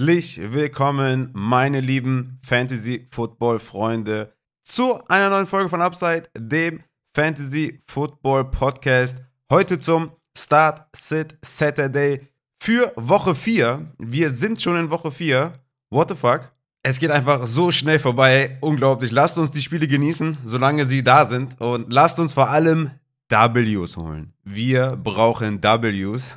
Herzlich willkommen, meine lieben Fantasy Football Freunde, zu einer neuen Folge von Upside, dem Fantasy Football Podcast. Heute zum Start Sit Saturday für Woche 4. Wir sind schon in Woche 4. What the fuck? Es geht einfach so schnell vorbei. Unglaublich. Lasst uns die Spiele genießen, solange sie da sind. Und lasst uns vor allem Ws holen. Wir brauchen Ws.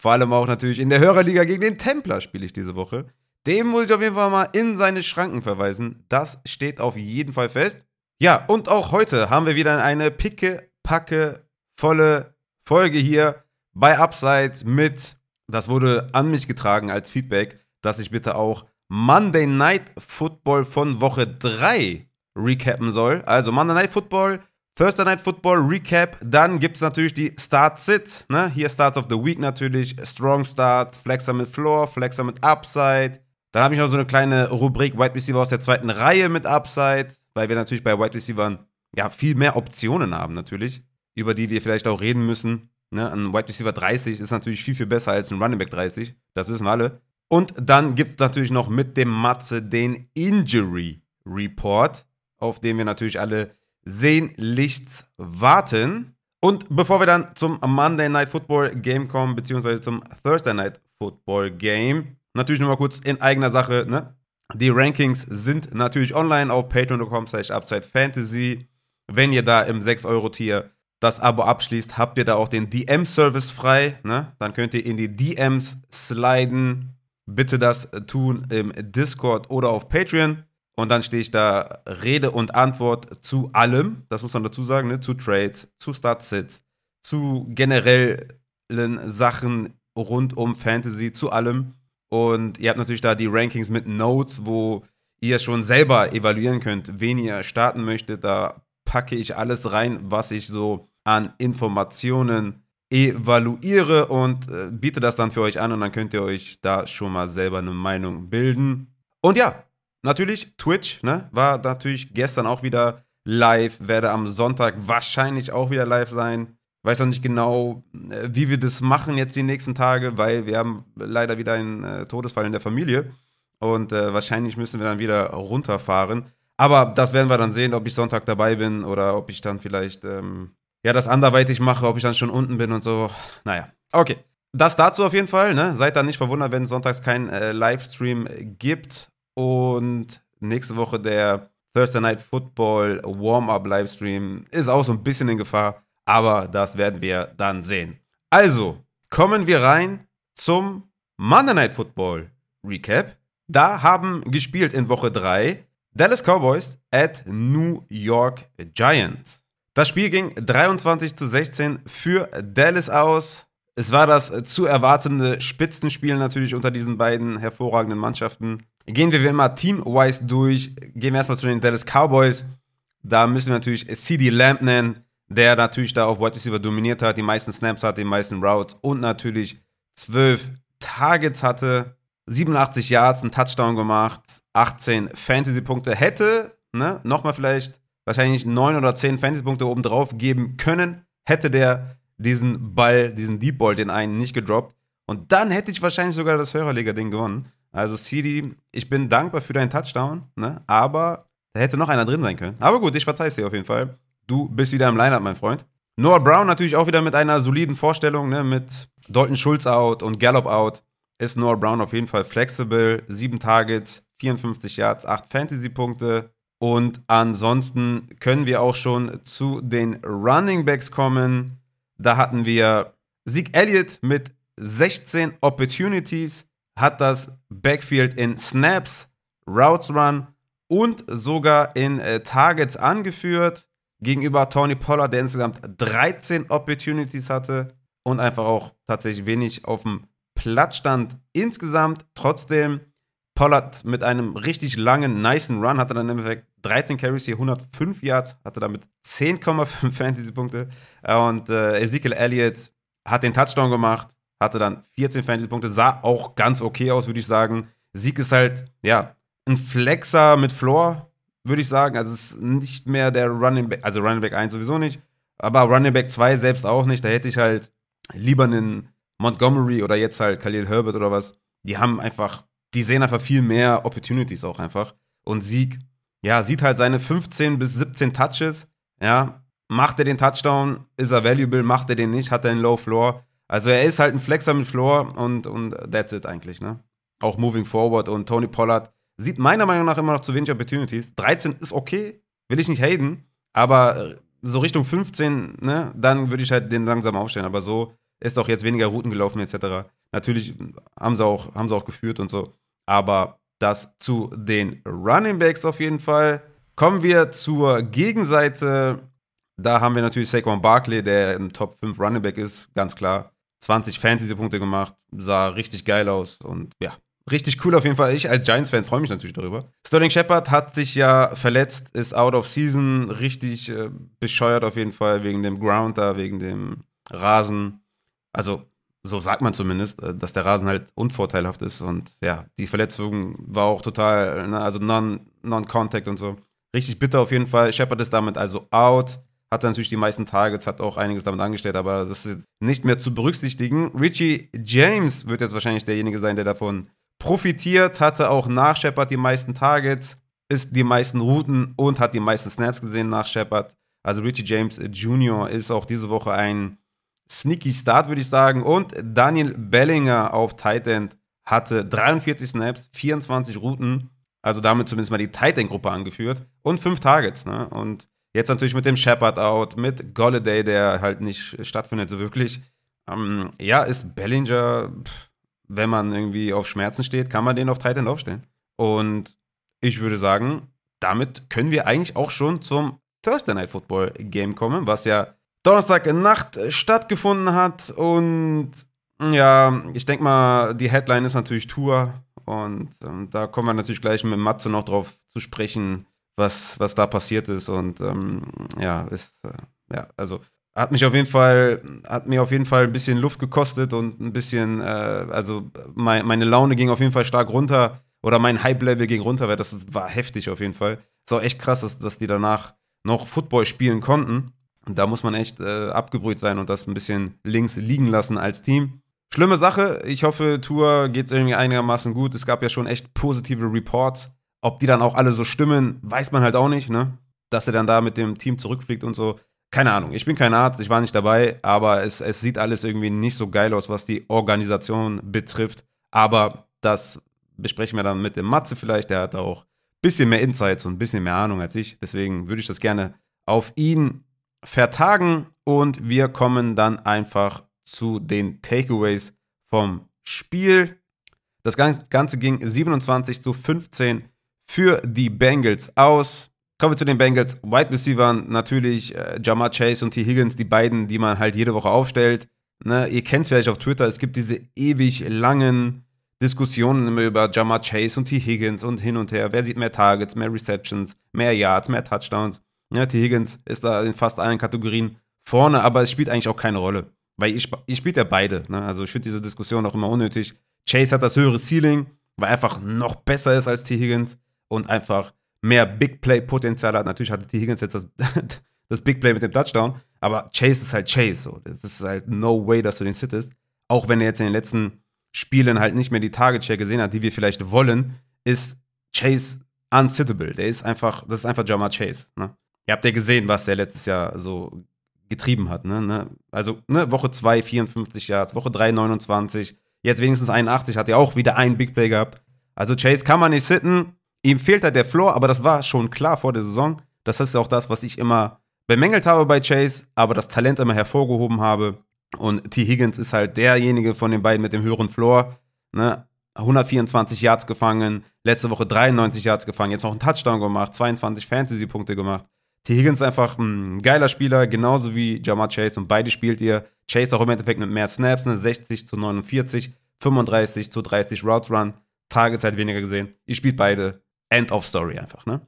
Vor allem auch natürlich in der Hörerliga gegen den Templer spiele ich diese Woche. Dem muss ich auf jeden Fall mal in seine Schranken verweisen. Das steht auf jeden Fall fest. Ja, und auch heute haben wir wieder eine picke, packe, volle Folge hier bei Upside mit, das wurde an mich getragen als Feedback, dass ich bitte auch Monday Night Football von Woche 3 recappen soll. Also Monday Night Football Thursday Night Football Recap. Dann gibt es natürlich die Start-Sit. Ne? Hier Starts of the Week natürlich. Strong Starts, Flexer mit Floor, Flexer mit Upside. Dann habe ich noch so eine kleine Rubrik Wide Receiver aus der zweiten Reihe mit Upside, weil wir natürlich bei Wide Receivern ja viel mehr Optionen haben natürlich, über die wir vielleicht auch reden müssen. Ne? Ein Wide Receiver 30 ist natürlich viel, viel besser als ein Running Back 30. Das wissen wir alle. Und dann gibt es natürlich noch mit dem Matze den Injury Report, auf den wir natürlich alle sehnlichst warten. Und bevor wir dann zum Monday Night Football Game kommen, beziehungsweise zum Thursday Night Football Game, natürlich nochmal kurz in eigener Sache, ne? Die Rankings sind natürlich online auf patreon.com slash upsidefantasy. Wenn ihr da im 6-Euro-Tier das Abo abschließt, habt ihr da auch den DM-Service frei. Ne? Dann könnt ihr in die DMs sliden. Bitte das tun im Discord oder auf Patreon. Und dann stehe ich da Rede und Antwort zu allem, das muss man dazu sagen, ne? zu Trades, zu Start-Sits, zu generellen Sachen rund um Fantasy, zu allem. Und ihr habt natürlich da die Rankings mit Notes, wo ihr schon selber evaluieren könnt, wen ihr starten möchtet. Da packe ich alles rein, was ich so an Informationen evaluiere und äh, biete das dann für euch an und dann könnt ihr euch da schon mal selber eine Meinung bilden. Und ja, natürlich Twitch, ne? War natürlich gestern auch wieder live, werde am Sonntag wahrscheinlich auch wieder live sein. Weiß noch nicht genau, äh, wie wir das machen jetzt die nächsten Tage, weil wir haben leider wieder einen äh, Todesfall in der Familie und äh, wahrscheinlich müssen wir dann wieder runterfahren. Aber das werden wir dann sehen, ob ich Sonntag dabei bin oder ob ich dann vielleicht ähm, ja das anderweitig mache, ob ich dann schon unten bin und so. Naja, okay. Das dazu auf jeden Fall. Ne? Seid dann nicht verwundert, wenn es sonntags keinen äh, Livestream gibt. Und nächste Woche der Thursday Night Football Warm-Up Livestream ist auch so ein bisschen in Gefahr, aber das werden wir dann sehen. Also, kommen wir rein zum Monday Night Football Recap. Da haben gespielt in Woche 3 Dallas Cowboys at New York Giants. Das Spiel ging 23 zu 16 für Dallas aus. Es war das zu erwartende Spitzenspiel natürlich unter diesen beiden hervorragenden Mannschaften. Gehen wir wie immer team-wise durch. Gehen wir erstmal zu den Dallas Cowboys. Da müssen wir natürlich CD Lamb nennen, der natürlich da auf Wide Receiver dominiert hat, die meisten Snaps hat, die meisten Routes und natürlich 12 Targets hatte, 87 Yards, einen Touchdown gemacht, 18 Fantasy-Punkte. Hätte, ne, nochmal vielleicht wahrscheinlich 9 oder 10 Fantasy-Punkte obendrauf geben können, hätte der diesen Ball, diesen Deep Ball, den einen nicht gedroppt. Und dann hätte ich wahrscheinlich sogar das Hörerliga-Ding gewonnen. Also CD, ich bin dankbar für deinen Touchdown, ne? aber da hätte noch einer drin sein können. Aber gut, ich verzeih es dir auf jeden Fall. Du bist wieder im Lineup, mein Freund. Noah Brown natürlich auch wieder mit einer soliden Vorstellung, ne? mit Dalton Schulz out und Gallup out. Ist Noah Brown auf jeden Fall flexibel. Sieben Targets, 54 Yards, 8 Fantasy-Punkte. Und ansonsten können wir auch schon zu den Running Backs kommen. Da hatten wir Zeke Elliott mit 16 Opportunities, hat das Backfield in Snaps, Routes Run und sogar in äh, Targets angeführt gegenüber Tony Pollard, der insgesamt 13 Opportunities hatte und einfach auch tatsächlich wenig auf dem Platz stand. Insgesamt trotzdem Pollard mit einem richtig langen, niceen Run hatte dann im Endeffekt 13 Carries hier, 105 Yards, hatte damit 10,5 Fantasy-Punkte. Und äh, Ezekiel Elliott hat den Touchdown gemacht, hatte dann 14 Fantasy-Punkte, sah auch ganz okay aus, würde ich sagen. Sieg ist halt, ja, ein Flexer mit Floor, würde ich sagen. Also es ist nicht mehr der Running Back, also Running Back 1 sowieso nicht, aber Running Back 2 selbst auch nicht. Da hätte ich halt lieber einen Montgomery oder jetzt halt Khalil Herbert oder was die haben einfach, die sehen einfach viel mehr Opportunities auch einfach. Und Sieg, ja, sieht halt seine 15 bis 17 Touches, ja, macht er den Touchdown, ist er valuable, macht er den nicht, hat er einen Low Floor. Also er ist halt ein Flexer mit Floor und, und that's it eigentlich, ne? Auch moving forward und Tony Pollard sieht meiner Meinung nach immer noch zu wenig Opportunities. 13 ist okay, will ich nicht haten, aber so Richtung 15, ne, dann würde ich halt den langsam aufstellen. Aber so ist auch jetzt weniger Routen gelaufen, etc. Natürlich haben sie auch, haben sie auch geführt und so. Aber das zu den Running Backs auf jeden Fall. Kommen wir zur Gegenseite. Da haben wir natürlich Saquon Barkley, der im Top 5 Running Back ist, ganz klar. 20 Fantasy-Punkte gemacht, sah richtig geil aus und ja, richtig cool auf jeden Fall. Ich als Giants-Fan freue mich natürlich darüber. Sterling Shepard hat sich ja verletzt, ist out of season, richtig äh, bescheuert auf jeden Fall wegen dem Ground da, wegen dem Rasen. Also so sagt man zumindest, äh, dass der Rasen halt unvorteilhaft ist. Und ja, die Verletzung war auch total, ne, also Non-Contact non und so. Richtig bitter auf jeden Fall. Shepard ist damit also out. Hatte natürlich die meisten Targets, hat auch einiges damit angestellt, aber das ist nicht mehr zu berücksichtigen. Richie James wird jetzt wahrscheinlich derjenige sein, der davon profitiert. Hatte auch nach Shepard die meisten Targets, ist die meisten Routen und hat die meisten Snaps gesehen nach Shepard. Also Richie James Jr. ist auch diese Woche ein sneaky Start, würde ich sagen. Und Daniel Bellinger auf Tight End hatte 43 Snaps, 24 Routen, also damit zumindest mal die Tight End-Gruppe angeführt und 5 Targets. Ne? Und jetzt natürlich mit dem Shepard out, mit Golladay, der halt nicht stattfindet so wirklich. Ähm, ja, ist Bellinger, wenn man irgendwie auf Schmerzen steht, kann man den auf Tight End aufstellen. Und ich würde sagen, damit können wir eigentlich auch schon zum Thursday Night Football Game kommen, was ja Donnerstag Nacht stattgefunden hat. Und ja, ich denke mal, die Headline ist natürlich Tour. Und ähm, da kommen wir natürlich gleich mit Matze noch drauf zu sprechen, was, was da passiert ist. Und ähm, ja, ist, äh, ja, also hat mich auf jeden Fall, hat mir auf jeden Fall ein bisschen Luft gekostet und ein bisschen, äh, also mein, meine Laune ging auf jeden Fall stark runter oder mein Hype-Level ging runter, weil das war heftig auf jeden Fall. Es war echt krass, dass, dass die danach noch Football spielen konnten. Und da muss man echt äh, abgebrüht sein und das ein bisschen links liegen lassen als Team. Schlimme Sache. Ich hoffe, Tour geht es irgendwie einigermaßen gut. Es gab ja schon echt positive Reports. Ob die dann auch alle so stimmen, weiß man halt auch nicht, ne? Dass er dann da mit dem Team zurückfliegt und so. Keine Ahnung. Ich bin kein Arzt, ich war nicht dabei, aber es, es sieht alles irgendwie nicht so geil aus, was die Organisation betrifft. Aber das besprechen wir dann mit dem Matze vielleicht. Der hat auch ein bisschen mehr Insights und ein bisschen mehr Ahnung als ich. Deswegen würde ich das gerne auf ihn vertagen und wir kommen dann einfach zu den Takeaways vom Spiel. Das Ganze ging 27 zu 15 für die Bengals aus. Kommen wir zu den Bengals. Wide Receivers natürlich äh, Jamar Chase und T. Higgins, die beiden, die man halt jede Woche aufstellt. Ne, ihr kennt es vielleicht auf Twitter, es gibt diese ewig langen Diskussionen immer über Jamar Chase und T. Higgins und hin und her. Wer sieht mehr Targets, mehr Receptions, mehr Yards, mehr Touchdowns? Ja, T. Higgins ist da in fast allen Kategorien vorne, aber es spielt eigentlich auch keine Rolle. Weil ich, ich spielt ja beide. Ne? Also ich finde diese Diskussion auch immer unnötig. Chase hat das höhere Ceiling, weil er einfach noch besser ist als T. Higgins und einfach mehr Big Play-Potenzial hat. Natürlich hatte T. Higgins jetzt das, das Big Play mit dem Touchdown, aber Chase ist halt Chase. So. Das ist halt no way, dass du den sittest. Auch wenn er jetzt in den letzten Spielen halt nicht mehr die Target Share gesehen hat, die wir vielleicht wollen, ist Chase unsittable. Der ist einfach, das ist einfach Jamar Chase. Ne? Ihr habt ja gesehen, was der letztes Jahr so getrieben hat. Ne? ne? Also ne, Woche 2 54 Yards, Woche 3 29, jetzt wenigstens 81, hat er auch wieder einen Big Play gehabt. Also Chase kann man nicht sitten. Ihm fehlt halt der Floor, aber das war schon klar vor der Saison. Das ist auch das, was ich immer bemängelt habe bei Chase, aber das Talent immer hervorgehoben habe. Und T. Higgins ist halt derjenige von den beiden mit dem höheren Floor. Ne? 124 Yards gefangen, letzte Woche 93 Yards gefangen, jetzt noch einen Touchdown gemacht, 22 Fantasy-Punkte gemacht. T. Higgins einfach ein geiler Spieler, genauso wie Jamar Chase und beide spielt ihr. Chase auch im Endeffekt mit mehr Snaps, ne? 60 zu 49, 35 zu 30 Routes Run, Tagezeit weniger gesehen. Ihr spielt beide. End of Story einfach, ne?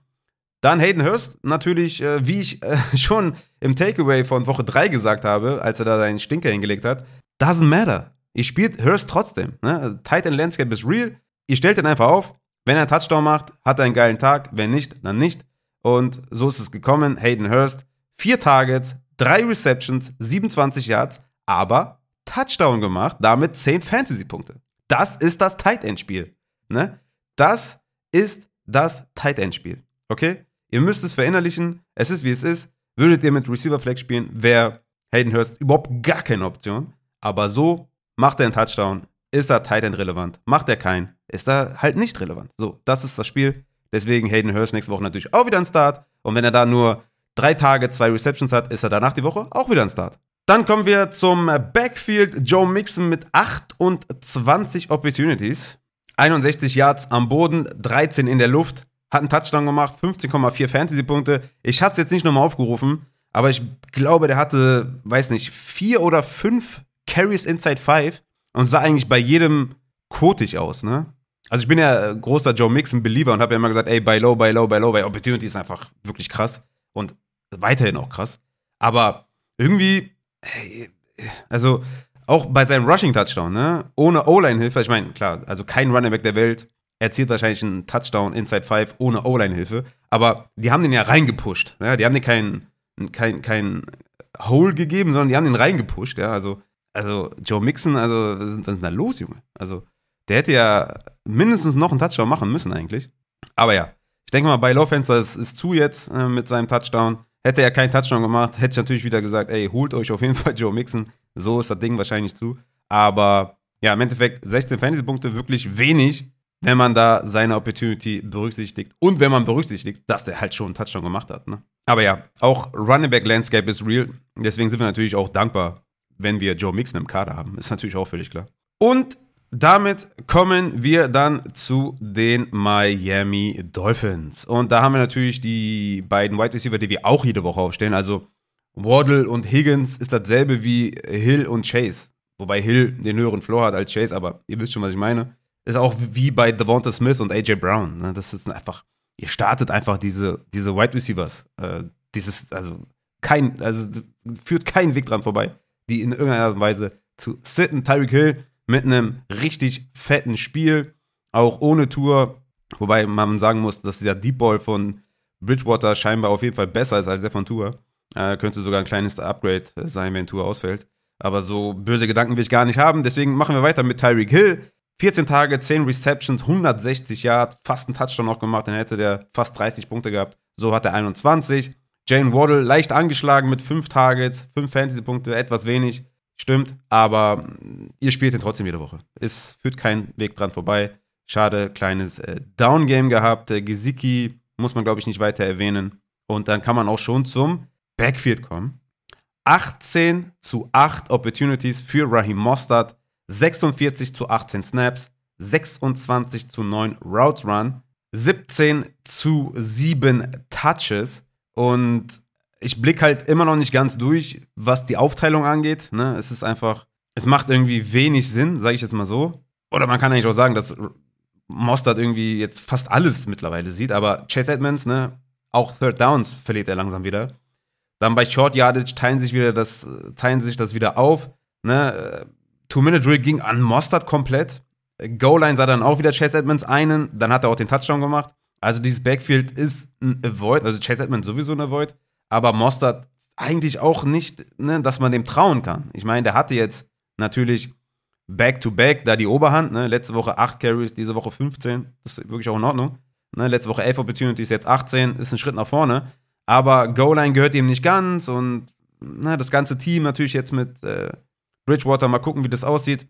Dann Hayden Hurst, natürlich, äh, wie ich äh, schon im Takeaway von Woche 3 gesagt habe, als er da seinen Stinker hingelegt hat, doesn't matter. Ihr spielt Hurst trotzdem. Ne? Tight End Landscape ist real. Ihr stellt ihn einfach auf. Wenn er einen Touchdown macht, hat er einen geilen Tag. Wenn nicht, dann nicht. Und so ist es gekommen. Hayden Hurst, vier Targets, drei Receptions, 27 Yards, aber Touchdown gemacht, damit 10 Fantasy-Punkte. Das ist das Tight End Spiel. Ne? Das ist das Tight End Spiel. Okay? Ihr müsst es verinnerlichen. Es ist wie es ist. Würdet ihr mit Receiver Flex spielen, wäre Hayden Hurst überhaupt gar keine Option. Aber so macht er einen Touchdown, ist er Tight End relevant. Macht er keinen, ist er halt nicht relevant. So, das ist das Spiel. Deswegen Hayden Hurst nächste Woche natürlich auch wieder ein Start. Und wenn er da nur drei Tage, zwei Receptions hat, ist er danach die Woche auch wieder ein Start. Dann kommen wir zum Backfield. Joe Mixon mit 28 Opportunities. 61 Yards am Boden, 13 in der Luft. Hat einen Touchdown gemacht, 15,4 Fantasy-Punkte. Ich habe es jetzt nicht nochmal aufgerufen, aber ich glaube, der hatte, weiß nicht, vier oder fünf Carries inside five und sah eigentlich bei jedem kotig aus, ne? Also ich bin ja großer Joe Mixon-Believer und habe ja immer gesagt, ey, buy low, buy low, buy low, weil Opportunity ist einfach wirklich krass und weiterhin auch krass. Aber irgendwie, also auch bei seinem Rushing-Touchdown, ne? Ohne O-Line-Hilfe, ich meine, klar, also kein Running Back der Welt erzielt wahrscheinlich einen Touchdown Inside 5 ohne O-Line-Hilfe, aber die haben den ja reingepusht, ne? Die haben den keinen kein, kein Hole gegeben, sondern die haben den reingepusht, ja, also also Joe Mixon, also was ist, was ist da los, Junge? Also der hätte ja mindestens noch einen Touchdown machen müssen eigentlich. Aber ja, ich denke mal, bei Lowfenster ist, ist zu jetzt äh, mit seinem Touchdown. Hätte er keinen Touchdown gemacht, hätte ich natürlich wieder gesagt, ey, holt euch auf jeden Fall Joe Mixon. So ist das Ding wahrscheinlich zu. Aber ja, im Endeffekt 16 Fantasy-Punkte, wirklich wenig, wenn man da seine Opportunity berücksichtigt. Und wenn man berücksichtigt, dass der halt schon einen Touchdown gemacht hat. Ne? Aber ja, auch Running Back Landscape ist real. Deswegen sind wir natürlich auch dankbar, wenn wir Joe Mixon im Kader haben. Ist natürlich auch völlig klar. Und damit kommen wir dann zu den Miami Dolphins. Und da haben wir natürlich die beiden Wide Receiver, die wir auch jede Woche aufstellen. Also Waddle und Higgins ist dasselbe wie Hill und Chase. Wobei Hill den höheren Floor hat als Chase, aber ihr wisst schon, was ich meine. Ist auch wie bei Devonta Smith und AJ Brown. Ne? Das ist einfach, ihr startet einfach diese, diese Wide Receivers. Äh, dieses, also kein, also führt keinen Weg dran vorbei, die in irgendeiner Art und Weise zu sitten. Tyreek Hill mit einem richtig fetten Spiel, auch ohne Tour. Wobei man sagen muss, dass dieser Deep Ball von Bridgewater scheinbar auf jeden Fall besser ist als der von Tour. Äh, könnte sogar ein kleines Upgrade sein, wenn Tour ausfällt. Aber so böse Gedanken will ich gar nicht haben. Deswegen machen wir weiter mit Tyreek Hill. 14 Tage, 10 Receptions, 160 Yards, fast einen Touchdown noch gemacht, dann hätte der fast 30 Punkte gehabt. So hat er 21. Jane Waddle leicht angeschlagen mit 5 Targets, 5 Fantasy-Punkte, etwas wenig. Stimmt, aber ihr spielt ihn trotzdem jede Woche. Es führt kein Weg dran vorbei. Schade, kleines äh, Down-Game gehabt. Äh, Gesicki muss man, glaube ich, nicht weiter erwähnen. Und dann kann man auch schon zum Backfield kommen. 18 zu 8 Opportunities für Raheem Mostert, 46 zu 18 Snaps, 26 zu 9 Routes Run, 17 zu 7 Touches. Und ich blicke halt immer noch nicht ganz durch, was die Aufteilung angeht. Ne? Es ist einfach, es macht irgendwie wenig Sinn, sage ich jetzt mal so. Oder man kann eigentlich auch sagen, dass Mostert irgendwie jetzt fast alles mittlerweile sieht, aber Chase Edmonds, ne, auch Third Downs verliert er langsam wieder. Dann bei Short Yardage teilen sich wieder das, teilen sich das wieder auf. Ne? Two-Minute-Drill ging an Mostert komplett. Goal-Line sah dann auch wieder Chase Edmonds einen, dann hat er auch den Touchdown gemacht. Also dieses Backfield ist ein Avoid, also Chase Edmonds sowieso ein Avoid aber Mostert eigentlich auch nicht, ne, dass man dem trauen kann. Ich meine, der hatte jetzt natürlich Back-to-Back -back, da die Oberhand. Ne? Letzte Woche 8 Carries, diese Woche 15. Das ist wirklich auch in Ordnung. Ne? Letzte Woche 11 Opportunities, jetzt 18. Ist ein Schritt nach vorne. Aber Goal-Line gehört ihm nicht ganz. Und ne, das ganze Team natürlich jetzt mit äh, Bridgewater. Mal gucken, wie das aussieht.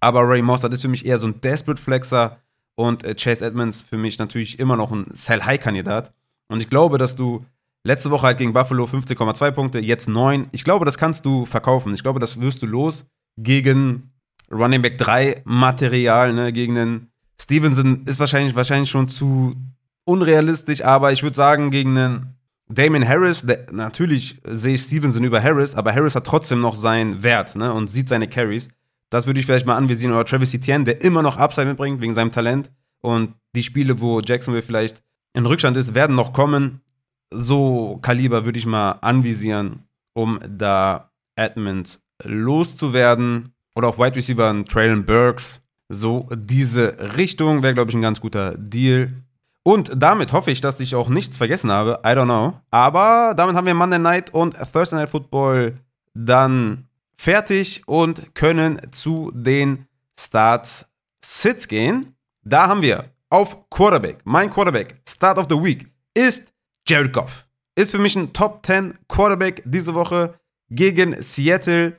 Aber Ray Mostert ist für mich eher so ein Desperate-Flexer. Und äh, Chase Edmonds für mich natürlich immer noch ein Sell-High-Kandidat. Und ich glaube, dass du Letzte Woche halt gegen Buffalo 15,2 Punkte, jetzt 9. Ich glaube, das kannst du verkaufen. Ich glaube, das wirst du los gegen Running Back 3 Material, ne, gegen den Stevenson ist wahrscheinlich, wahrscheinlich schon zu unrealistisch, aber ich würde sagen, gegen einen Damon Harris, der, natürlich sehe ich Stevenson über Harris, aber Harris hat trotzdem noch seinen Wert ne, und sieht seine Carries. Das würde ich vielleicht mal anvisieren. Oder Travis Etienne, der immer noch Upside mitbringt wegen seinem Talent. Und die Spiele, wo Jacksonville vielleicht in Rückstand ist, werden noch kommen so Kaliber würde ich mal anvisieren, um da Edmonds loszuwerden. Oder auf Wide Receiver Traylon Burks. So diese Richtung wäre, glaube ich, ein ganz guter Deal. Und damit hoffe ich, dass ich auch nichts vergessen habe. I don't know. Aber damit haben wir Monday Night und Thursday Night Football dann fertig und können zu den Starts Sits gehen. Da haben wir auf Quarterback, mein Quarterback, Start of the Week, ist Jared Goff. Ist für mich ein Top 10 Quarterback diese Woche gegen Seattle.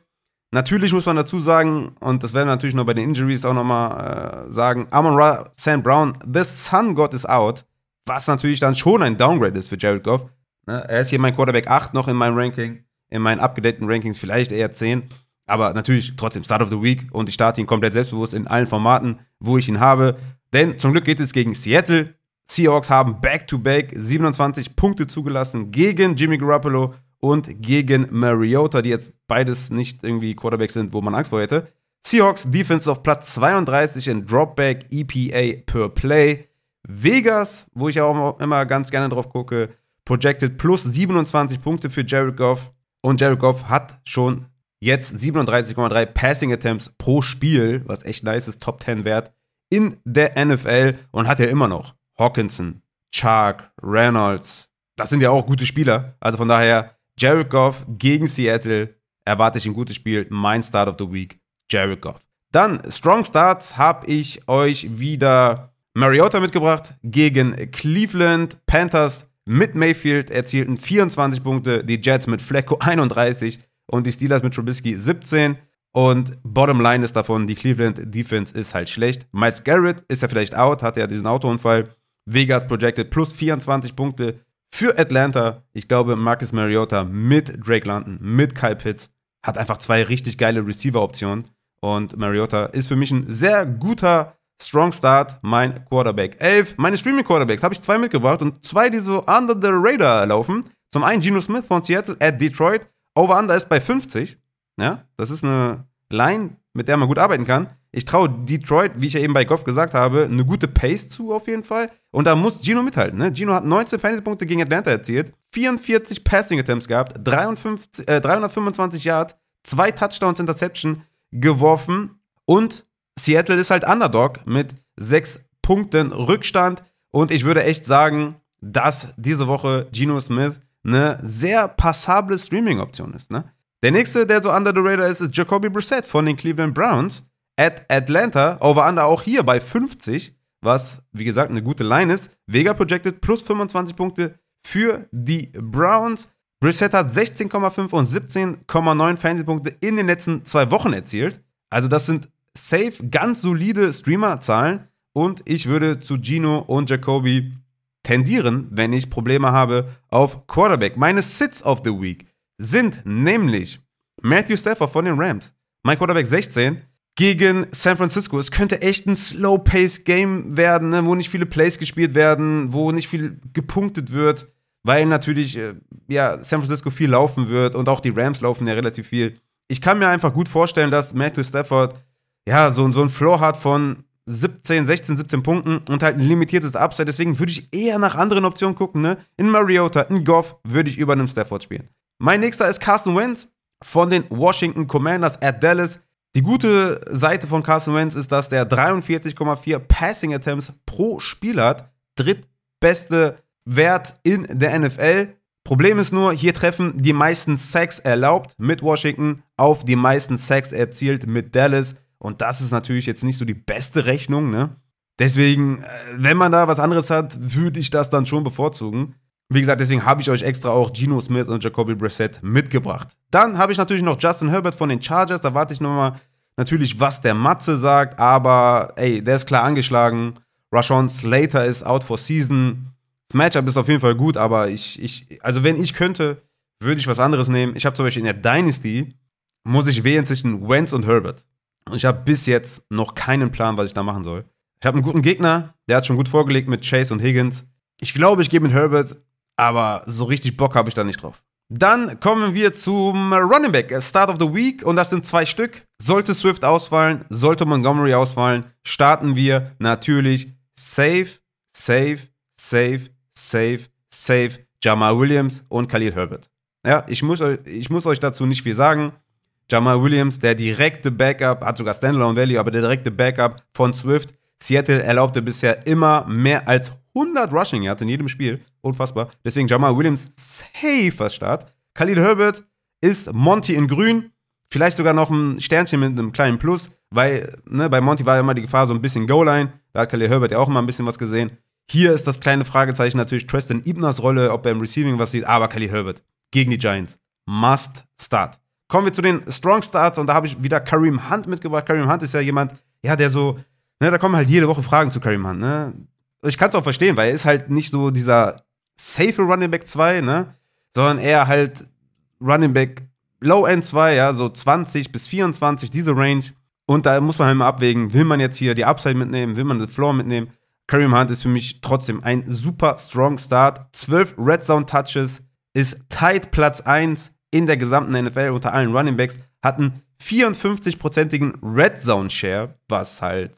Natürlich muss man dazu sagen, und das werden wir natürlich noch bei den Injuries auch nochmal äh, sagen, Amon Ra Sam Brown, the Sun God is out, was natürlich dann schon ein Downgrade ist für Jared Goff. Ne? Er ist hier mein Quarterback 8 noch in meinem Ranking, in meinen abgedateten Rankings vielleicht eher 10. Aber natürlich trotzdem Start of the Week und ich starte ihn komplett selbstbewusst in allen Formaten, wo ich ihn habe. Denn zum Glück geht es gegen Seattle. Seahawks haben back-to-back -back 27 Punkte zugelassen gegen Jimmy Garoppolo und gegen Mariota, die jetzt beides nicht irgendwie Quarterbacks sind, wo man Angst vor hätte. Seahawks Defense auf Platz 32 in Dropback EPA per Play. Vegas, wo ich auch immer ganz gerne drauf gucke, projected plus 27 Punkte für Jared Goff. Und Jared Goff hat schon jetzt 37,3 Passing Attempts pro Spiel, was echt nice ist, Top 10 Wert in der NFL und hat ja immer noch Hawkinson, Chark, Reynolds. Das sind ja auch gute Spieler. Also von daher, Jared Goff gegen Seattle erwarte ich ein gutes Spiel. Mein Start of the Week, Jared Goff. Dann Strong Starts habe ich euch wieder Mariota mitgebracht gegen Cleveland Panthers mit Mayfield erzielten 24 Punkte, die Jets mit Flecko 31 und die Steelers mit Trubisky 17. Und Bottom Line ist davon, die Cleveland Defense ist halt schlecht. Miles Garrett ist ja vielleicht out, hat ja diesen Autounfall. Vegas projected plus 24 Punkte für Atlanta. Ich glaube, Marcus Mariota mit Drake London, mit Kyle Pitts hat einfach zwei richtig geile Receiver-Optionen. Und Mariota ist für mich ein sehr guter Strong Start, mein Quarterback 11. Meine Streaming-Quarterbacks habe ich zwei mitgebracht und zwei, die so under the radar laufen. Zum einen Geno Smith von Seattle at Detroit. Over-Under ist bei 50. Ja, das ist eine Line, mit der man gut arbeiten kann. Ich traue Detroit, wie ich ja eben bei Goff gesagt habe, eine gute Pace zu auf jeden Fall. Und da muss Gino mithalten. Ne? Gino hat 19 Fantasy-Punkte gegen Atlanta erzielt, 44 Passing-Attempts gehabt, 53, äh, 325 Yards, zwei Touchdowns, Interception geworfen. Und Seattle ist halt Underdog mit sechs Punkten Rückstand. Und ich würde echt sagen, dass diese Woche Gino Smith eine sehr passable Streaming-Option ist. Ne? Der nächste, der so under the radar ist, ist Jacoby Brissett von den Cleveland Browns at Atlanta. Over-under auch hier bei 50, was, wie gesagt, eine gute Line ist. Vega projected plus 25 Punkte für die Browns. Brissett hat 16,5 und 17,9 Fantasy-Punkte in den letzten zwei Wochen erzielt. Also das sind safe, ganz solide Streamer-Zahlen. Und ich würde zu Gino und Jacoby tendieren, wenn ich Probleme habe auf Quarterback. Meine Sits of the Week sind nämlich Matthew Stafford von den Rams, mein Quarterback 16, gegen San Francisco. Es könnte echt ein Slow-Pace-Game werden, ne, wo nicht viele Plays gespielt werden, wo nicht viel gepunktet wird, weil natürlich äh, ja, San Francisco viel laufen wird und auch die Rams laufen ja relativ viel. Ich kann mir einfach gut vorstellen, dass Matthew Stafford ja so, so ein Floor hat von 17, 16, 17 Punkten und halt ein limitiertes Upside. Deswegen würde ich eher nach anderen Optionen gucken. Ne? In Mariota, in Goff würde ich über einem Stafford spielen. Mein nächster ist Carson Wentz von den Washington Commanders at Dallas. Die gute Seite von Carson Wentz ist, dass der 43,4 Passing Attempts pro Spiel hat. Drittbeste Wert in der NFL. Problem ist nur, hier treffen die meisten Sacks erlaubt mit Washington auf die meisten Sacks erzielt mit Dallas. Und das ist natürlich jetzt nicht so die beste Rechnung, ne? Deswegen, äh, wenn man da was anderes hat, würde ich das dann schon bevorzugen. Wie gesagt, deswegen habe ich euch extra auch Geno Smith und Jacoby Brissett mitgebracht. Dann habe ich natürlich noch Justin Herbert von den Chargers. Da warte ich nochmal natürlich, was der Matze sagt. Aber ey, der ist klar angeschlagen. Rashawn Slater ist out for season. Das Matchup ist auf jeden Fall gut, aber ich, ich also wenn ich könnte, würde ich was anderes nehmen. Ich habe zum Beispiel in der Dynasty, muss ich wählen zwischen Wentz und Herbert. Und ich habe bis jetzt noch keinen Plan, was ich da machen soll. Ich habe einen guten Gegner, der hat schon gut vorgelegt mit Chase und Higgins. Ich glaube, ich gehe mit Herbert, aber so richtig Bock habe ich da nicht drauf. Dann kommen wir zum Running Back, äh, Start of the Week, und das sind zwei Stück. Sollte Swift ausfallen, sollte Montgomery ausfallen, starten wir natürlich safe, safe, safe, safe, safe Jamal Williams und Khalil Herbert. Ja, ich muss, euch, ich muss euch dazu nicht viel sagen. Jamal Williams, der direkte Backup, hat sogar Standalone Value, aber der direkte Backup von Swift. Seattle erlaubte bisher immer mehr als 100 Rushing Yards in jedem Spiel. Unfassbar. Deswegen Jamal Williams safer Start. Khalil Herbert ist Monty in grün. Vielleicht sogar noch ein Sternchen mit einem kleinen Plus. weil ne, bei Monty war ja immer die Gefahr so ein bisschen Goal-Line. Da hat Khalil Herbert ja auch immer ein bisschen was gesehen. Hier ist das kleine Fragezeichen natürlich Tristan Ibners Rolle, ob er im Receiving was sieht. Aber Khalil Herbert gegen die Giants. Must start. Kommen wir zu den Strong Starts und da habe ich wieder Kareem Hunt mitgebracht. Kareem Hunt ist ja jemand, ja, der so, ne, da kommen halt jede Woche Fragen zu Kareem Hunt, ne. Ich kann es auch verstehen, weil er ist halt nicht so dieser safe Running Back 2, ne, sondern eher halt Running Back Low End 2, ja, so 20 bis 24, diese Range. Und da muss man halt mal abwägen, will man jetzt hier die Upside mitnehmen, will man den Floor mitnehmen. Kareem Hunt ist für mich trotzdem ein super strong Start. 12 Red Zone Touches, ist tight Platz 1 in der gesamten NFL unter allen Running Backs, hatten 54-prozentigen Red Zone Share, was halt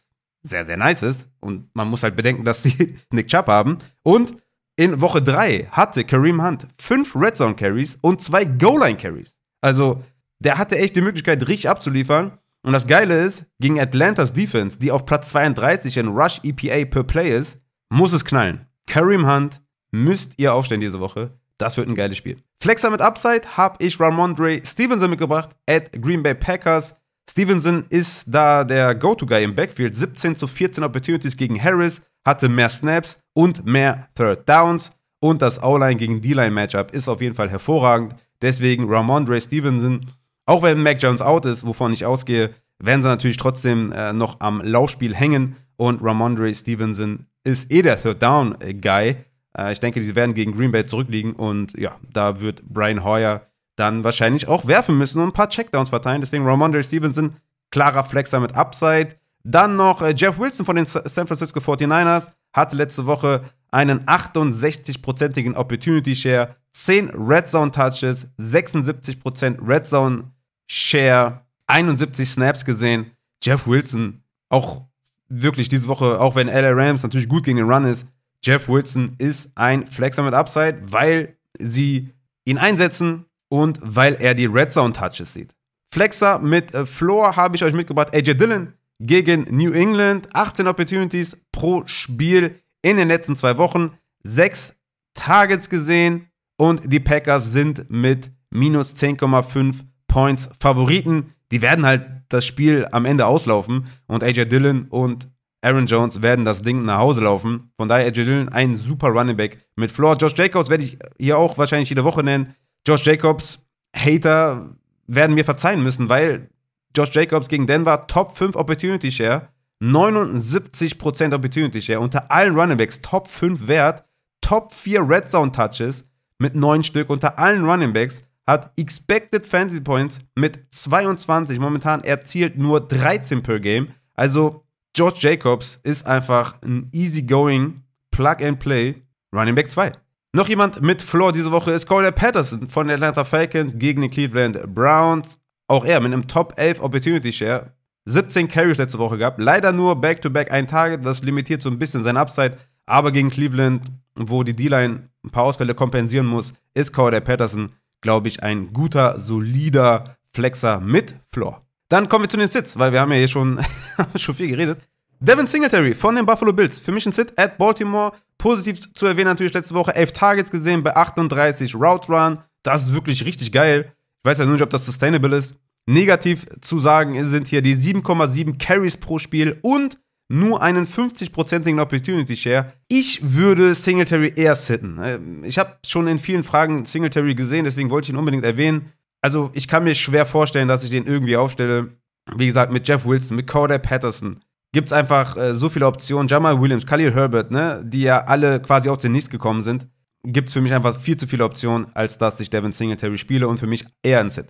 sehr, sehr nice ist. Und man muss halt bedenken, dass die Nick Chubb haben. Und in Woche 3 hatte Kareem Hunt 5 Red Zone Carries und 2 Goal Line Carries. Also, der hatte echt die Möglichkeit, richtig abzuliefern. Und das Geile ist, gegen Atlantas Defense, die auf Platz 32 in Rush EPA per Play ist, muss es knallen. Kareem Hunt müsst ihr aufstellen diese Woche. Das wird ein geiles Spiel. Flexer mit Upside habe ich Ramondre Stevenson mitgebracht at Green Bay Packers. Stevenson ist da der Go-To-Guy im Backfield. 17 zu 14 Opportunities gegen Harris, hatte mehr Snaps und mehr Third Downs. Und das O-Line gegen D-Line-Matchup ist auf jeden Fall hervorragend. Deswegen Ramondre Stevenson auch wenn Mac Jones out ist, wovon ich ausgehe, werden sie natürlich trotzdem äh, noch am Laufspiel hängen. Und Ramondre Stevenson ist eh der Third Down Guy. Äh, ich denke, die werden gegen Green Bay zurückliegen. Und ja, da wird Brian Hoyer dann wahrscheinlich auch werfen müssen und ein paar Checkdowns verteilen. Deswegen Ramondre Stevenson, klarer Flexer mit Upside. Dann noch äh, Jeff Wilson von den San Francisco 49ers hatte letzte Woche einen 68-prozentigen Opportunity Share, 10 Red Zone Touches, 76% Red Zone Share, 71 Snaps gesehen. Jeff Wilson, auch wirklich diese Woche, auch wenn LA Rams natürlich gut gegen den Run ist, Jeff Wilson ist ein Flexer mit Upside, weil sie ihn einsetzen und weil er die Red Zone Touches sieht. Flexer mit äh, Floor habe ich euch mitgebracht. AJ Dillon gegen New England. 18 Opportunities pro Spiel in den letzten zwei Wochen. Sechs Targets gesehen und die Packers sind mit minus 10,5 Points Favoriten. Die werden halt das Spiel am Ende auslaufen und AJ Dillon und Aaron Jones werden das Ding nach Hause laufen. Von daher AJ Dillon ein super Running Back mit Floor. Josh Jacobs werde ich hier auch wahrscheinlich jede Woche nennen. Josh Jacobs, Hater werden mir verzeihen müssen, weil Josh Jacobs gegen Denver Top 5 Opportunity Share, 79% Opportunity Share, unter allen Running Backs Top 5 Wert, Top 4 Red Zone Touches mit 9 Stück unter allen Running Backs hat Expected Fantasy Points mit 22. Momentan erzielt nur 13 per Game. Also George Jacobs ist einfach ein easygoing Plug-and-Play Running Back 2. Noch jemand mit Floor diese Woche ist Cole Patterson von den Atlanta Falcons gegen die Cleveland Browns. Auch er mit einem Top 11 Opportunity Share. 17 Carries letzte Woche gehabt. Leider nur Back-to-Back -back ein Target. Das limitiert so ein bisschen sein Upside. Aber gegen Cleveland, wo die D-Line ein paar Ausfälle kompensieren muss, ist Cole Patterson glaube ich, ein guter, solider Flexer mit Floor. Dann kommen wir zu den Sits, weil wir haben ja hier schon, schon viel geredet. Devin Singletary von den Buffalo Bills. Für mich ein Sit at Baltimore. Positiv zu erwähnen natürlich letzte Woche 11 Targets gesehen bei 38 Route Run. Das ist wirklich richtig geil. Ich weiß ja nur nicht, ob das sustainable ist. Negativ zu sagen sind hier die 7,7 Carries pro Spiel und nur einen 50-prozentigen Opportunity Share. Ich würde Singletary eher sitten. Äh, ich habe schon in vielen Fragen Singletary gesehen, deswegen wollte ich ihn unbedingt erwähnen. Also ich kann mir schwer vorstellen, dass ich den irgendwie aufstelle. Wie gesagt, mit Jeff Wilson, mit Cody Patterson gibt es einfach äh, so viele Optionen. Jamal Williams, Khalil Herbert, ne, die ja alle quasi aus den Nichts gekommen sind. Gibt es für mich einfach viel zu viele Optionen, als dass ich Devin Singletary spiele und für mich eher ein Sit.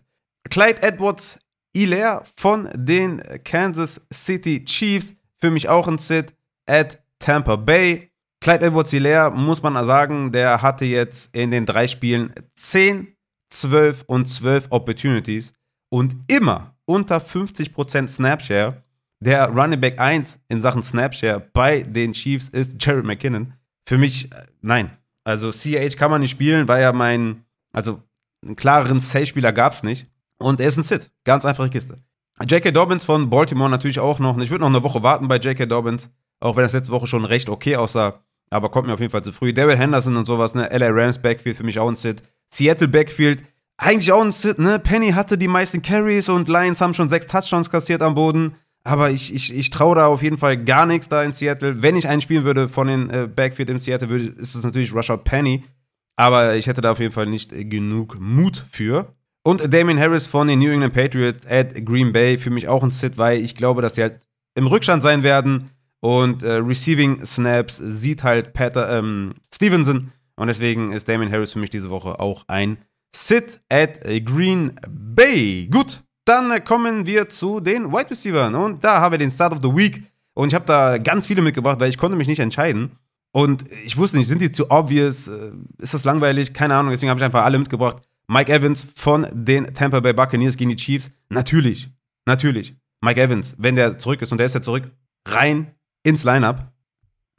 Clyde Edwards Hilaire von den Kansas City Chiefs für mich auch ein Sit at Tampa Bay. Clyde edwards hilaire muss man sagen, der hatte jetzt in den drei Spielen 10, 12 und 12 Opportunities und immer unter 50% Snapshare. Der Running Back 1 in Sachen Snapshare bei den Chiefs ist Jared McKinnon. Für mich, äh, nein. Also CH kann man nicht spielen, weil er mein, also einen klareren Safe-Spieler gab es nicht. Und er ist ein Sit. Ganz einfache Kiste. J.K. Dobbins von Baltimore natürlich auch noch. Ich würde noch eine Woche warten bei J.K. Dobbins, auch wenn das letzte Woche schon recht okay aussah. Aber kommt mir auf jeden Fall zu früh. Daryl Henderson und sowas, ne? LA Rams Backfield für mich auch ein Sit. Seattle Backfield, eigentlich auch ein Sit, ne? Penny hatte die meisten Carries und Lions haben schon sechs Touchdowns kassiert am Boden. Aber ich, ich, ich traue da auf jeden Fall gar nichts da in Seattle. Wenn ich einen spielen würde von den äh, Backfield in Seattle, würde, ist es natürlich Rashad Penny. Aber ich hätte da auf jeden Fall nicht genug Mut für. Und Damien Harris von den New England Patriots at Green Bay für mich auch ein Sit, weil ich glaube, dass sie halt im Rückstand sein werden. Und äh, Receiving Snaps sieht halt Pater, ähm, Stevenson. Und deswegen ist Damien Harris für mich diese Woche auch ein Sit at Green Bay. Gut, dann kommen wir zu den Wide Receivers. Und da haben wir den Start of the Week. Und ich habe da ganz viele mitgebracht, weil ich konnte mich nicht entscheiden. Und ich wusste nicht, sind die zu obvious? Äh, ist das langweilig? Keine Ahnung. Deswegen habe ich einfach alle mitgebracht. Mike Evans von den Tampa Bay Buccaneers gegen die Chiefs. Natürlich. Natürlich. Mike Evans, wenn der zurück ist und der ist ja zurück, rein ins Lineup.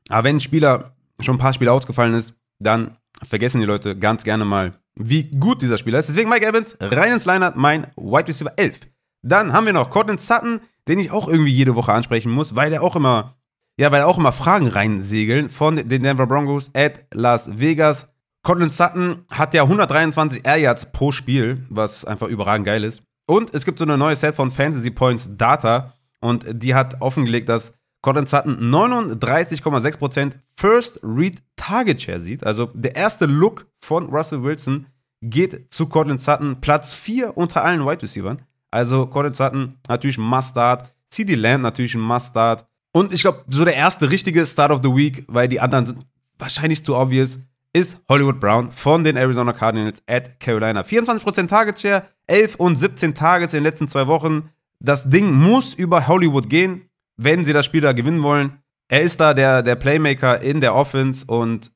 Aber wenn ein Spieler schon ein paar Spiele ausgefallen ist, dann vergessen die Leute ganz gerne mal, wie gut dieser Spieler ist. Deswegen Mike Evans, rein ins Lineup, mein Wide Receiver 11. Dann haben wir noch Cortland Sutton, den ich auch irgendwie jede Woche ansprechen muss, weil der auch immer, ja, weil auch immer Fragen reinsegeln von den Denver Broncos at Las Vegas. Cortland Sutton hat ja 123 Air Yards pro Spiel, was einfach überragend geil ist. Und es gibt so eine neue Set von Fantasy Points Data und die hat offengelegt, dass Cortland Sutton 39,6% First Read Target Share sieht. Also der erste Look von Russell Wilson geht zu Cortland Sutton, Platz 4 unter allen Wide Receivers. Also Cortland Sutton natürlich ein Must-Start, CD Lamb natürlich ein Must-Start. Und ich glaube, so der erste richtige Start of the Week, weil die anderen sind wahrscheinlich zu obvious, ist Hollywood Brown von den Arizona Cardinals at Carolina. 24% Target Share, 11 und 17 Targets in den letzten zwei Wochen. Das Ding muss über Hollywood gehen wenn sie das Spiel da gewinnen wollen. Er ist da der, der Playmaker in der Offense und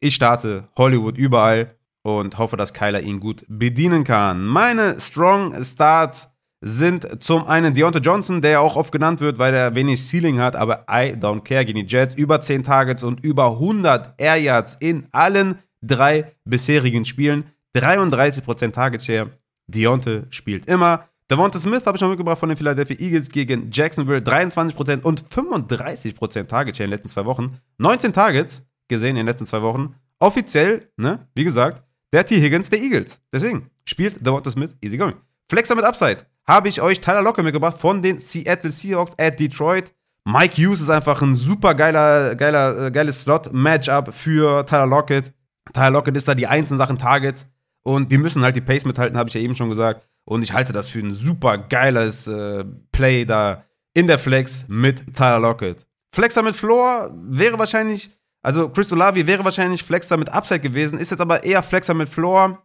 ich starte Hollywood überall und hoffe, dass Kyler ihn gut bedienen kann. Meine Strong Starts sind zum einen Deontay Johnson, der ja auch oft genannt wird, weil er wenig Ceiling hat, aber I don't care gegen die Jets. Über 10 Targets und über 100 Air Yards in allen drei bisherigen Spielen. 33% Target Share. Deontay spielt immer. Devonta Smith habe ich noch mitgebracht von den Philadelphia Eagles gegen Jacksonville. 23% und 35% Target Share in den letzten zwei Wochen. 19 Targets gesehen in den letzten zwei Wochen. Offiziell, ne, wie gesagt, der T. Higgins der Eagles. Deswegen spielt Devonta Smith easy going. Flexer mit Upside habe ich euch Tyler Locke mitgebracht von den Seattle Seahawks at Detroit. Mike Hughes ist einfach ein super geiler, geiler, äh, geiles Slot-Matchup für Tyler Lockett. Tyler Lockett ist da die einzelnen Sachen Targets und die müssen halt die Pace mithalten, habe ich ja eben schon gesagt. Und ich halte das für ein super geiles äh, Play da in der Flex mit Tyler Lockett. Flexer mit Floor wäre wahrscheinlich, also Chris Olavi wäre wahrscheinlich Flexer mit Upside gewesen, ist jetzt aber eher Flexer mit Floor,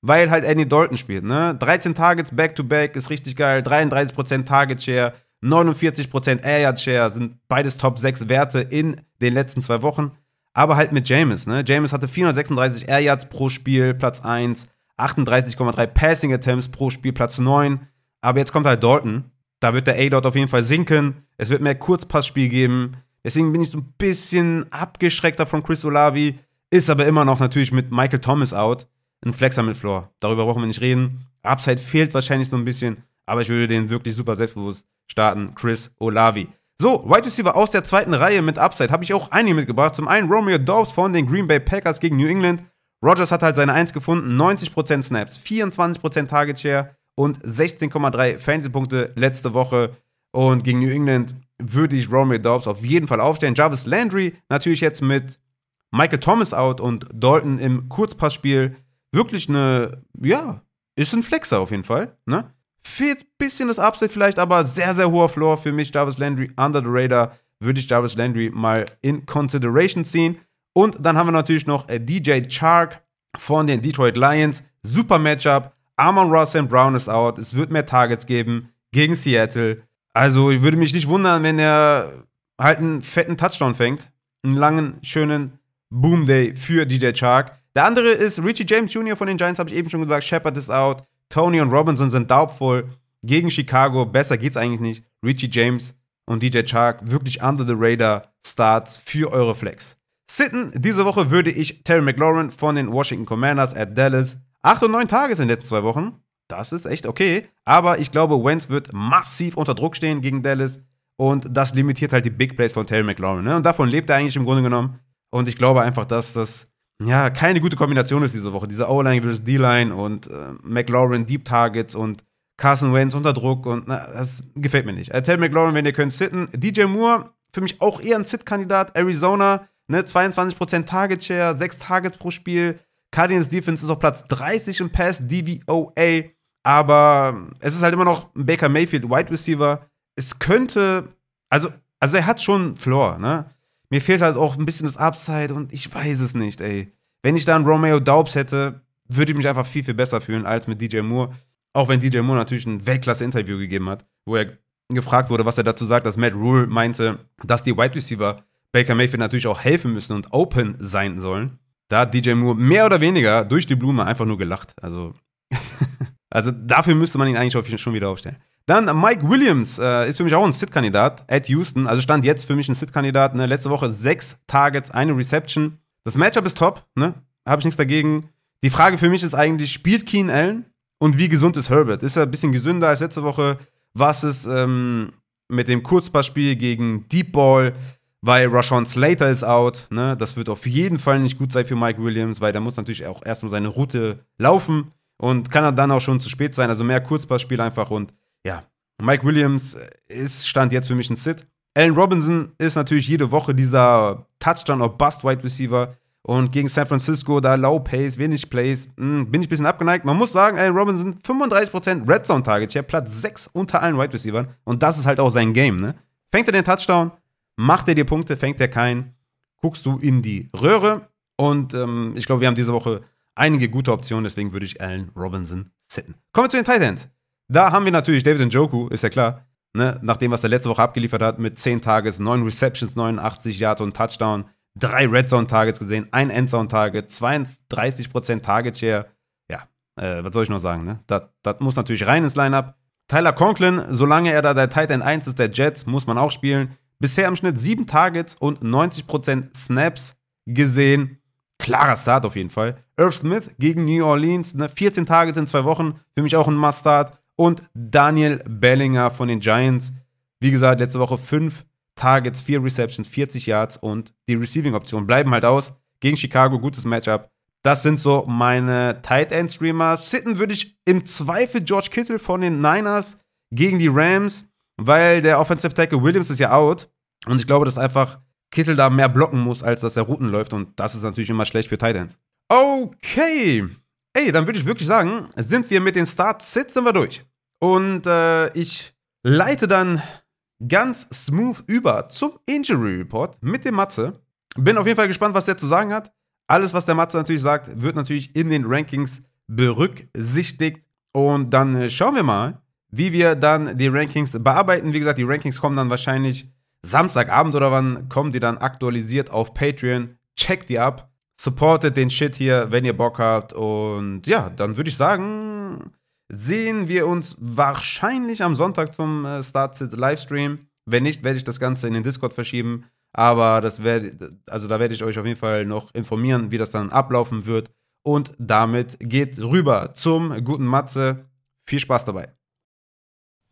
weil halt Andy Dalton spielt. Ne? 13 Targets back-to-back -back ist richtig geil, 33% Target Share, 49% Air Yard Share sind beides Top 6 Werte in den letzten zwei Wochen. Aber halt mit James. Ne? James hatte 436 Air Yards pro Spiel, Platz 1. 38,3 Passing Attempts pro Spiel, Platz 9. Aber jetzt kommt halt Dalton. Da wird der A-Dot auf jeden Fall sinken. Es wird mehr Kurzpassspiel geben. Deswegen bin ich so ein bisschen abgeschreckter von Chris Olavi. Ist aber immer noch natürlich mit Michael Thomas out. Ein Flexer mit Floor. Darüber brauchen wir nicht reden. Upside fehlt wahrscheinlich so ein bisschen. Aber ich würde den wirklich super selbstbewusst starten. Chris Olavi. So, Wide Receiver aus der zweiten Reihe mit Upside habe ich auch einige mitgebracht. Zum einen Romeo Dobbs von den Green Bay Packers gegen New England. Rogers hat halt seine 1 gefunden, 90% Snaps, 24% Target Share und 16,3 Fantasy-Punkte letzte Woche. Und gegen New England würde ich Romeo Dobbs auf jeden Fall aufstellen. Jarvis Landry natürlich jetzt mit Michael Thomas out und Dalton im Kurzpassspiel. Wirklich eine, ja, ist ein Flexer auf jeden Fall. Ne? Fehlt bisschen das Upside vielleicht, aber sehr, sehr hoher Floor für mich. Jarvis Landry under the radar. Würde ich Jarvis Landry mal in Consideration ziehen. Und dann haben wir natürlich noch äh, DJ Chark von den Detroit Lions. Super Matchup. Amon Ross and Brown ist out. Es wird mehr Targets geben gegen Seattle. Also ich würde mich nicht wundern, wenn er halt einen fetten Touchdown fängt. Einen langen, schönen Boom Day für DJ Chark. Der andere ist Richie James Jr. von den Giants, habe ich eben schon gesagt. Shepard ist out. Tony und Robinson sind doubtful. Gegen Chicago, besser geht's eigentlich nicht. Richie James und DJ Chark wirklich under the radar Starts für eure Flex. Sitten, diese Woche würde ich Terry McLaurin von den Washington Commanders at Dallas. 8 und 9 Tages in den letzten zwei Wochen. Das ist echt okay. Aber ich glaube, Wentz wird massiv unter Druck stehen gegen Dallas. Und das limitiert halt die Big Plays von Terry McLaurin. Ne? Und davon lebt er eigentlich im Grunde genommen. Und ich glaube einfach, dass das ja keine gute Kombination ist diese Woche. Diese O-Line versus D-Line und äh, McLaurin Deep Targets und Carson Wentz unter Druck und na, das gefällt mir nicht. Äh, Tell McLaurin, wenn ihr könnt, sitten. DJ Moore, für mich auch eher ein Sit-Kandidat. Arizona, ne, 22% Target Share, 6 Targets pro Spiel. Cardinals Defense ist auf Platz 30 im Pass, DVOA. Aber es ist halt immer noch Baker Mayfield Wide Receiver. Es könnte, also, also er hat schon Floor, ne? Mir fehlt halt auch ein bisschen das Upside und ich weiß es nicht, ey. Wenn ich da einen Romeo Daubs hätte, würde ich mich einfach viel, viel besser fühlen als mit DJ Moore. Auch wenn DJ Moore natürlich ein Weltklasse-Interview gegeben hat, wo er gefragt wurde, was er dazu sagt, dass Matt Rule meinte, dass die Wide Receiver Baker Mayfield natürlich auch helfen müssen und open sein sollen. Da hat DJ Moore mehr oder weniger durch die Blume einfach nur gelacht. Also, also dafür müsste man ihn eigentlich schon wieder aufstellen. Dann Mike Williams äh, ist für mich auch ein Sit-Kandidat at Houston. Also stand jetzt für mich ein Sit-Kandidat. Ne? Letzte Woche sechs Targets, eine Reception. Das Matchup ist top, ne? Habe ich nichts dagegen. Die Frage für mich ist eigentlich, spielt Keen Allen und wie gesund ist Herbert? Ist er ein bisschen gesünder als letzte Woche? Was ist ähm, mit dem Kurzpassspiel gegen Deep Ball? Weil Rashawn Slater ist out. Ne? Das wird auf jeden Fall nicht gut sein für Mike Williams, weil der muss natürlich auch erstmal seine Route laufen und kann er dann auch schon zu spät sein. Also mehr Kurzpassspiel einfach und ja, Mike Williams ist Stand jetzt für mich ein Sit. Allen Robinson ist natürlich jede Woche dieser Touchdown- or Bust-Wide Receiver. Und gegen San Francisco, da Low Pace, wenig Plays, mh, hm, bin ich ein bisschen abgeneigt. Man muss sagen, Allen Robinson 35% Red Zone Target Share, Platz 6 unter allen Wide Receivers. Und das ist halt auch sein Game, ne? Fängt er den Touchdown, macht er dir Punkte, fängt er keinen, guckst du in die Röhre. Und ähm, ich glaube, wir haben diese Woche einige gute Optionen, deswegen würde ich Allen Robinson sitten. Kommen wir zu den Titans. Da haben wir natürlich David Njoku, ist ja klar. Ne? Nach dem, was er letzte Woche abgeliefert hat, mit 10 Tages, 9 Receptions, 89 Yards und Touchdown, drei Red Zone Targets gesehen, ein Endzone Target, 32% Target Share. Ja, äh, was soll ich noch sagen, ne? Das, das muss natürlich rein ins Lineup. Tyler Conklin, solange er da der Tight End 1 ist, der Jets, muss man auch spielen. Bisher im Schnitt 7 Targets und 90% Snaps gesehen. Klarer Start auf jeden Fall. Irv Smith gegen New Orleans, ne? 14 Targets in zwei Wochen, für mich auch ein Must-Start und Daniel Bellinger von den Giants. Wie gesagt, letzte Woche 5 Targets, 4 Receptions, 40 Yards und die Receiving-Optionen bleiben halt aus. Gegen Chicago, gutes Matchup. Das sind so meine Tight End Streamer. Sitten würde ich im Zweifel George Kittle von den Niners gegen die Rams, weil der Offensive Tackle Williams ist ja out. Und ich glaube, dass einfach Kittle da mehr blocken muss, als dass er Routen läuft. Und das ist natürlich immer schlecht für Tight Ends. Okay. Ey, dann würde ich wirklich sagen, sind wir mit den Start-Sits sind wir durch. Und äh, ich leite dann ganz smooth über zum Injury Report mit dem Matze. Bin auf jeden Fall gespannt, was der zu sagen hat. Alles, was der Matze natürlich sagt, wird natürlich in den Rankings berücksichtigt. Und dann äh, schauen wir mal, wie wir dann die Rankings bearbeiten. Wie gesagt, die Rankings kommen dann wahrscheinlich Samstagabend oder wann kommen die dann aktualisiert auf Patreon. Checkt die ab. Supportet den Shit hier, wenn ihr Bock habt. Und ja, dann würde ich sagen, sehen wir uns wahrscheinlich am Sonntag zum äh, Startsit Livestream. Wenn nicht, werde ich das Ganze in den Discord verschieben. Aber das werde, also da werde ich euch auf jeden Fall noch informieren, wie das dann ablaufen wird. Und damit geht rüber zum guten Matze. Viel Spaß dabei.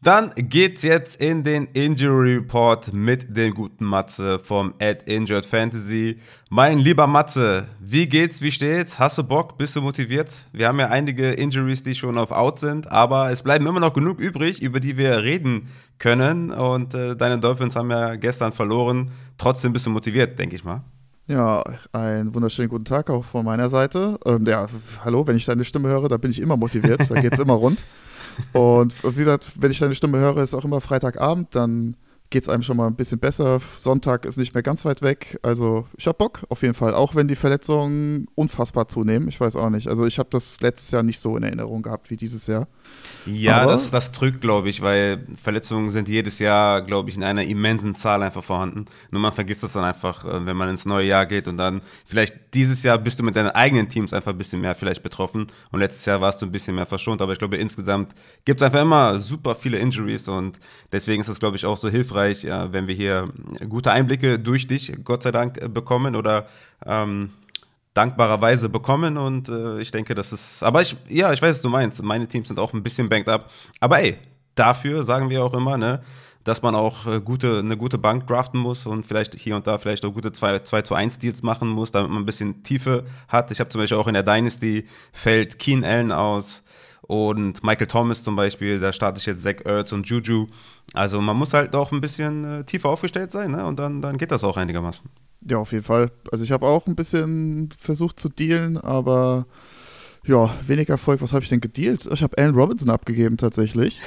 Dann geht's jetzt in den Injury Report mit dem guten Matze vom Ad Injured Fantasy. Mein lieber Matze, wie geht's, wie steht's? Hast du Bock? Bist du motiviert? Wir haben ja einige Injuries, die schon auf Out sind, aber es bleiben immer noch genug übrig, über die wir reden können. Und äh, deine Dolphins haben ja gestern verloren. Trotzdem bist du motiviert, denke ich mal. Ja, einen wunderschönen guten Tag auch von meiner Seite. Ähm, ja, hallo, wenn ich deine Stimme höre, da bin ich immer motiviert, da geht's immer rund. Und wie gesagt, wenn ich deine Stimme höre, ist auch immer Freitagabend, dann geht es einem schon mal ein bisschen besser. Sonntag ist nicht mehr ganz weit weg. Also ich habe Bock auf jeden Fall, auch wenn die Verletzungen unfassbar zunehmen. Ich weiß auch nicht. Also ich habe das letztes Jahr nicht so in Erinnerung gehabt wie dieses Jahr. Ja, das, das drückt, glaube ich, weil Verletzungen sind jedes Jahr, glaube ich, in einer immensen Zahl einfach vorhanden. Nur man vergisst das dann einfach, äh, wenn man ins neue Jahr geht und dann vielleicht dieses Jahr bist du mit deinen eigenen Teams einfach ein bisschen mehr vielleicht betroffen und letztes Jahr warst du ein bisschen mehr verschont. Aber ich glaube, insgesamt gibt es einfach immer super viele Injuries und deswegen ist es, glaube ich, auch so hilfreich, wenn wir hier gute Einblicke durch dich, Gott sei Dank, äh, bekommen oder ähm, dankbarerweise bekommen. Und äh, ich denke, das ist, aber ich, ja, ich weiß, was du meinst, meine Teams sind auch ein bisschen banked up, aber ey, dafür sagen wir auch immer, ne, dass man auch äh, gute, eine gute Bank draften muss und vielleicht hier und da vielleicht auch gute 2, 2 zu 1 Deals machen muss, damit man ein bisschen Tiefe hat. Ich habe zum Beispiel auch in der Dynasty fällt Keen Allen aus Und Michael Thomas zum Beispiel, da starte ich jetzt Zach Ertz und Juju. Also man muss halt auch ein bisschen äh, tiefer aufgestellt sein, ne? Und dann, dann geht das auch einigermaßen. Ja, auf jeden Fall. Also ich habe auch ein bisschen versucht zu dealen, aber ja, wenig Erfolg. Was habe ich denn gedealt? Ich habe Allen Robinson abgegeben tatsächlich.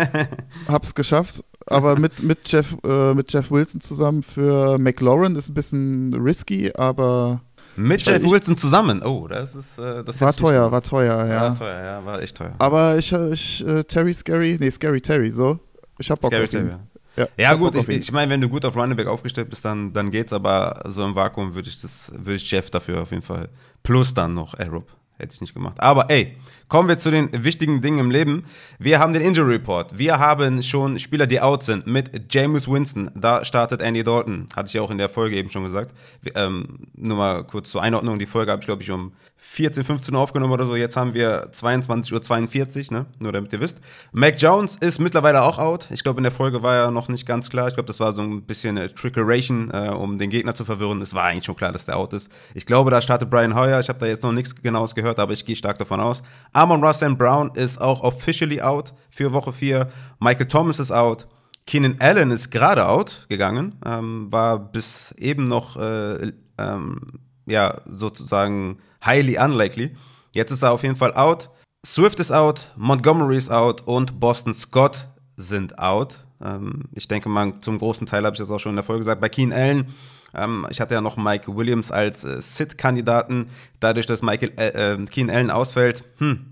Hab's geschafft, aber mit, mit, Jeff, äh, mit Jeff Wilson zusammen für McLaurin ist ein bisschen risky, aber. Mit Jeff Wilson zusammen? Oh, das ist. Äh, das war teuer, war teuer, ja. War teuer, ja, war echt teuer. Aber ich, ich äh, Terry Scary, nee, Scary Terry, so. Ich hab Bock Scary auf ihn. Terry. Ja, ja gut, ich, ich meine, wenn du gut auf Running Back aufgestellt bist, dann, dann geht's, aber so im Vakuum würde ich das, würde ich Jeff dafür auf jeden Fall. Plus dann noch Aerob. Hätte ich nicht gemacht. Aber ey, kommen wir zu den wichtigen Dingen im Leben. Wir haben den Injury Report. Wir haben schon Spieler, die out sind. Mit James Winston. Da startet Andy Dalton. Hatte ich ja auch in der Folge eben schon gesagt. Ähm, nur mal kurz zur Einordnung. Die Folge habe ich, glaube ich, um 14, 15 Uhr aufgenommen oder so. Jetzt haben wir 22.42 Uhr, ne? Nur damit ihr wisst. Mac Jones ist mittlerweile auch out. Ich glaube, in der Folge war er noch nicht ganz klar. Ich glaube, das war so ein bisschen Trickeration, äh, um den Gegner zu verwirren. Es war eigentlich schon klar, dass der out ist. Ich glaube, da startet Brian Hoyer. Ich habe da jetzt noch nichts genaues gehört, aber ich gehe stark davon aus. Amon Russell Brown ist auch officially out für Woche 4. Michael Thomas ist out. Keenan Allen ist gerade out gegangen, ähm, war bis eben noch äh, ähm, ja, sozusagen highly unlikely. Jetzt ist er auf jeden Fall out. Swift ist out, Montgomery ist out und Boston Scott sind out. Ähm, ich denke mal, zum großen Teil habe ich das auch schon in der Folge gesagt. Bei Keen Allen, ähm, ich hatte ja noch Mike Williams als äh, Sit-Kandidaten. Dadurch, dass Michael, äh, äh, Keen Allen ausfällt, hm,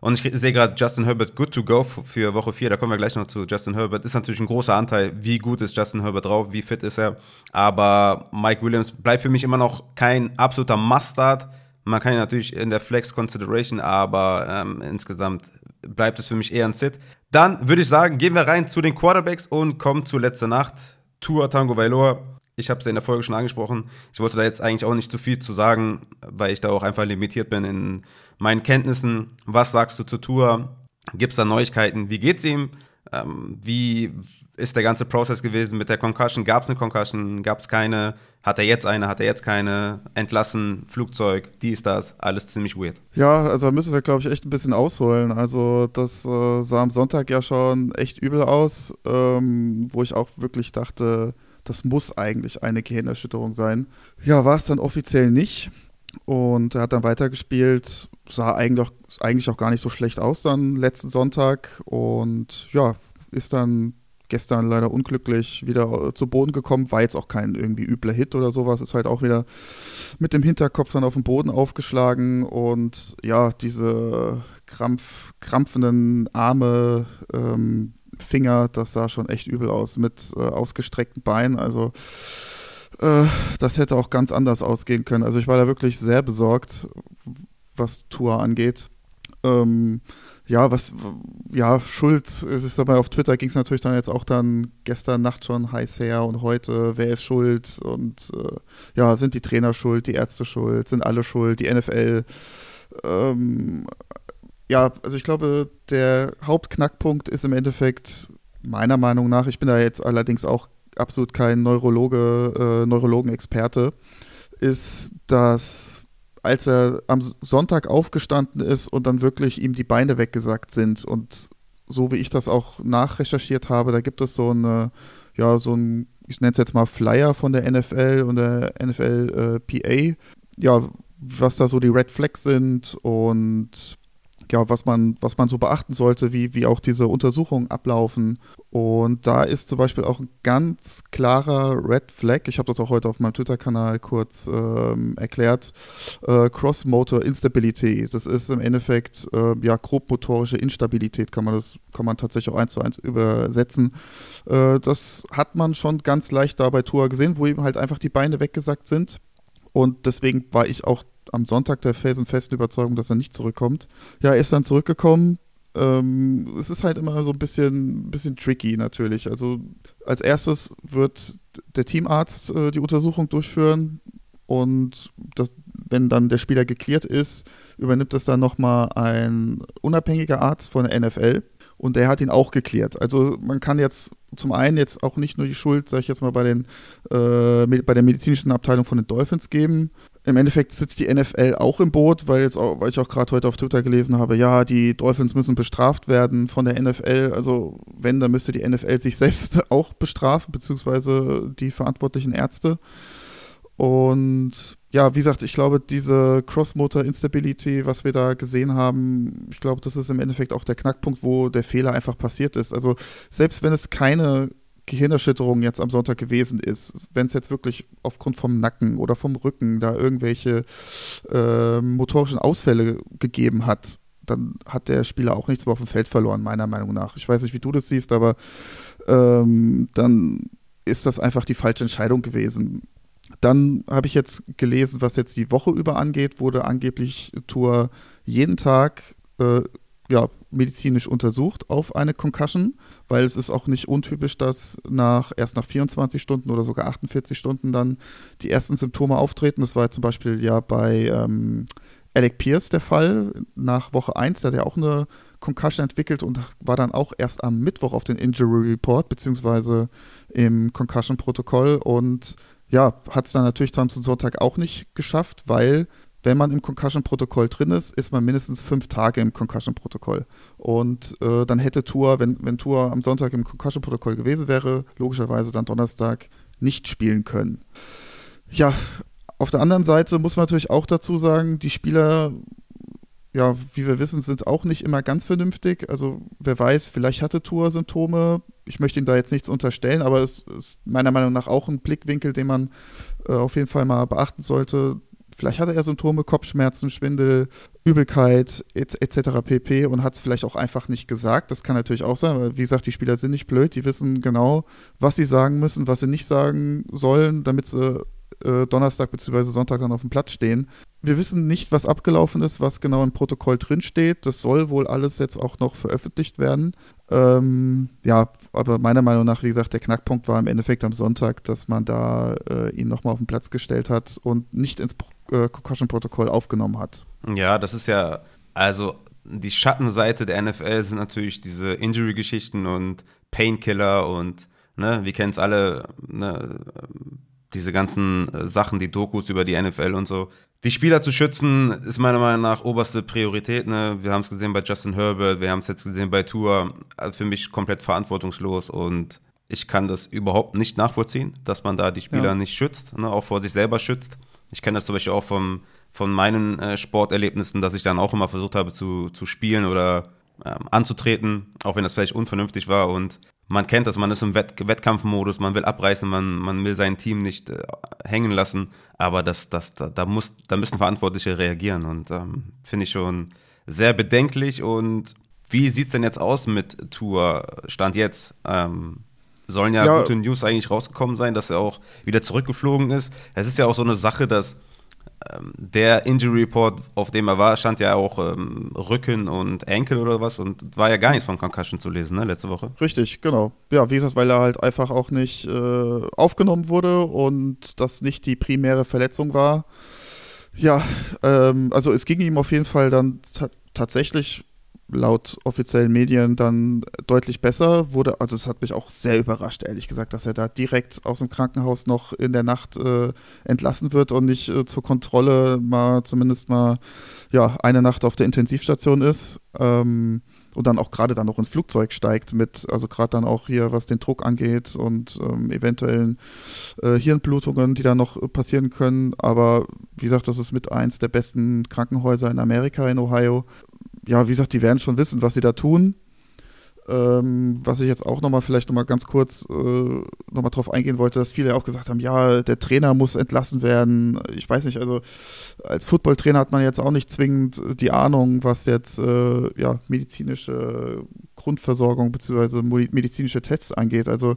und ich sehe gerade Justin Herbert good to go für Woche 4. Da kommen wir gleich noch zu Justin Herbert. Ist natürlich ein großer Anteil. Wie gut ist Justin Herbert drauf? Wie fit ist er? Aber Mike Williams bleibt für mich immer noch kein absoluter Mustard. Man kann ihn natürlich in der Flex Consideration, aber ähm, insgesamt bleibt es für mich eher ein Sit. Dann würde ich sagen, gehen wir rein zu den Quarterbacks und kommen zu letzter Nacht. Tua Tango Vailoa. Ich habe es in der Folge schon angesprochen. Ich wollte da jetzt eigentlich auch nicht zu viel zu sagen, weil ich da auch einfach limitiert bin in meinen Kenntnissen. Was sagst du zu Tour? Gibt es da Neuigkeiten? Wie geht's ihm? Ähm, wie ist der ganze Prozess gewesen mit der Concussion? Gab es eine Concussion? Gab es keine? Hat er jetzt eine? Hat er jetzt keine? Entlassen? Flugzeug? Dies, das? Alles ziemlich weird. Ja, also da müssen wir, glaube ich, echt ein bisschen ausholen. Also das äh, sah am Sonntag ja schon echt übel aus, ähm, wo ich auch wirklich dachte, das muss eigentlich eine Gehirnerschütterung sein. Ja, war es dann offiziell nicht. Und er hat dann weitergespielt, sah eigentlich auch, eigentlich auch gar nicht so schlecht aus dann letzten Sonntag. Und ja, ist dann gestern leider unglücklich wieder zu Boden gekommen, war jetzt auch kein irgendwie übler Hit oder sowas, ist halt auch wieder mit dem Hinterkopf dann auf den Boden aufgeschlagen. Und ja, diese krampf, krampfenden Arme, ähm, Finger, das sah schon echt übel aus mit äh, ausgestreckten Beinen, also äh, das hätte auch ganz anders ausgehen können. Also ich war da wirklich sehr besorgt, was Tour angeht. Ähm, ja, was, ja, Schuld, ich sag mal, auf Twitter ging es natürlich dann jetzt auch dann gestern Nacht schon heiß her und heute, wer ist schuld und äh, ja, sind die Trainer schuld, die Ärzte schuld, sind alle schuld, die NFL. Ähm, ja, also ich glaube, der Hauptknackpunkt ist im Endeffekt meiner Meinung nach, ich bin da jetzt allerdings auch absolut kein Neurologe, äh, Neurologenexperte, ist, dass als er am Sonntag aufgestanden ist und dann wirklich ihm die Beine weggesackt sind und so wie ich das auch nachrecherchiert habe, da gibt es so eine, ja, so ein, ich nenne es jetzt mal Flyer von der NFL und der NFL äh, PA, ja, was da so die Red Flags sind und ja, was man, was man so beachten sollte, wie, wie auch diese Untersuchungen ablaufen. Und da ist zum Beispiel auch ein ganz klarer Red Flag, ich habe das auch heute auf meinem Twitter-Kanal kurz ähm, erklärt, äh, Cross-Motor Instability. Das ist im Endeffekt äh, ja grobmotorische Instabilität, kann man das, kann man tatsächlich auch eins zu eins übersetzen. Äh, das hat man schon ganz leicht da bei Tour gesehen, wo ihm halt einfach die Beine weggesackt sind. Und deswegen war ich auch am Sonntag der felsenfesten Überzeugung, dass er nicht zurückkommt. Ja, er ist dann zurückgekommen. Ähm, es ist halt immer so ein bisschen, bisschen tricky natürlich. Also als erstes wird der Teamarzt äh, die Untersuchung durchführen und das, wenn dann der Spieler geklärt ist, übernimmt das dann nochmal ein unabhängiger Arzt von der NFL und der hat ihn auch geklärt. Also man kann jetzt zum einen jetzt auch nicht nur die Schuld, sage ich jetzt mal, bei, den, äh, bei der medizinischen Abteilung von den Dolphins geben, im Endeffekt sitzt die NFL auch im Boot, weil jetzt auch, weil ich auch gerade heute auf Twitter gelesen habe, ja, die Dolphins müssen bestraft werden von der NFL. Also wenn, dann müsste die NFL sich selbst auch bestrafen, beziehungsweise die verantwortlichen Ärzte. Und ja, wie gesagt, ich glaube, diese Cross-Motor-Instability, was wir da gesehen haben, ich glaube, das ist im Endeffekt auch der Knackpunkt, wo der Fehler einfach passiert ist. Also selbst wenn es keine Gehirnerschütterung jetzt am Sonntag gewesen ist, wenn es jetzt wirklich aufgrund vom Nacken oder vom Rücken da irgendwelche äh, motorischen Ausfälle gegeben hat, dann hat der Spieler auch nichts mehr auf dem Feld verloren, meiner Meinung nach. Ich weiß nicht, wie du das siehst, aber ähm, dann ist das einfach die falsche Entscheidung gewesen. Dann habe ich jetzt gelesen, was jetzt die Woche über angeht, wurde angeblich Tour jeden Tag äh, ja, medizinisch untersucht auf eine Concussion, weil es ist auch nicht untypisch, dass nach erst nach 24 Stunden oder sogar 48 Stunden dann die ersten Symptome auftreten. Das war zum Beispiel ja bei ähm, Alec Pierce der Fall. Nach Woche 1, da hat er auch eine Concussion entwickelt und war dann auch erst am Mittwoch auf den Injury Report, beziehungsweise im Concussion-Protokoll und ja, hat es dann natürlich dann zum Sonntag auch nicht geschafft, weil wenn man im Concussion-Protokoll drin ist, ist man mindestens fünf Tage im Concussion-Protokoll. Und äh, dann hätte Tour, wenn, wenn Tour am Sonntag im Concussion-Protokoll gewesen wäre, logischerweise dann Donnerstag nicht spielen können. Ja, auf der anderen Seite muss man natürlich auch dazu sagen, die Spieler, ja, wie wir wissen, sind auch nicht immer ganz vernünftig. Also wer weiß, vielleicht hatte Tour Symptome. Ich möchte ihm da jetzt nichts unterstellen, aber es ist meiner Meinung nach auch ein Blickwinkel, den man äh, auf jeden Fall mal beachten sollte Vielleicht hatte er Symptome, Kopfschmerzen, Schwindel, Übelkeit etc. pp. und hat es vielleicht auch einfach nicht gesagt. Das kann natürlich auch sein, weil wie gesagt, die Spieler sind nicht blöd, die wissen genau, was sie sagen müssen, was sie nicht sagen sollen, damit sie äh, Donnerstag bzw. Sonntag dann auf dem Platz stehen. Wir wissen nicht, was abgelaufen ist, was genau im Protokoll drinsteht. Das soll wohl alles jetzt auch noch veröffentlicht werden. Ähm, ja, aber meiner Meinung nach, wie gesagt, der Knackpunkt war im Endeffekt am Sonntag, dass man da äh, ihn nochmal auf den Platz gestellt hat und nicht ins äh, Concussion-Protokoll aufgenommen hat. Ja, das ist ja, also die Schattenseite der NFL sind natürlich diese Injury-Geschichten und Painkiller und, ne, wir kennen es alle, ne, diese ganzen äh, Sachen, die Dokus über die NFL und so. Die Spieler zu schützen ist meiner Meinung nach oberste Priorität. Ne? Wir haben es gesehen bei Justin Herbert, wir haben es jetzt gesehen bei Tour. Also für mich komplett verantwortungslos und ich kann das überhaupt nicht nachvollziehen, dass man da die Spieler ja. nicht schützt, ne? auch vor sich selber schützt. Ich kenne das zum Beispiel auch vom, von meinen äh, Sporterlebnissen, dass ich dann auch immer versucht habe zu, zu spielen oder ähm, anzutreten, auch wenn das vielleicht unvernünftig war. Und man kennt das, man ist im Wett Wettkampfmodus, man will abreißen, man, man will sein Team nicht äh, hängen lassen, aber das, das, da, da, muss, da müssen Verantwortliche reagieren und ähm, finde ich schon sehr bedenklich. Und wie sieht es denn jetzt aus mit Tour Stand jetzt? Ähm, sollen ja, ja, gute News eigentlich rausgekommen sein, dass er auch wieder zurückgeflogen ist. Es ist ja auch so eine Sache, dass der Injury Report, auf dem er war, stand ja auch ähm, Rücken und Enkel oder was und war ja gar nichts von Concussion zu lesen, ne, letzte Woche. Richtig, genau. Ja, wie gesagt, weil er halt einfach auch nicht äh, aufgenommen wurde und das nicht die primäre Verletzung war. Ja, ähm, also es ging ihm auf jeden Fall dann tatsächlich laut offiziellen Medien dann deutlich besser. Wurde, also es hat mich auch sehr überrascht, ehrlich gesagt, dass er da direkt aus dem Krankenhaus noch in der Nacht äh, entlassen wird und nicht äh, zur Kontrolle mal zumindest mal ja eine Nacht auf der Intensivstation ist. Ähm, und dann auch gerade dann noch ins Flugzeug steigt mit, also gerade dann auch hier, was den Druck angeht und ähm, eventuellen äh, Hirnblutungen, die dann noch passieren können. Aber wie gesagt, das ist mit eins der besten Krankenhäuser in Amerika, in Ohio ja, wie gesagt, die werden schon wissen, was sie da tun. Ähm, was ich jetzt auch nochmal vielleicht nochmal ganz kurz äh, nochmal drauf eingehen wollte, dass viele auch gesagt haben, ja, der Trainer muss entlassen werden. Ich weiß nicht, also als Footballtrainer hat man jetzt auch nicht zwingend die Ahnung, was jetzt äh, ja, medizinische Grundversorgung bzw. medizinische Tests angeht. Also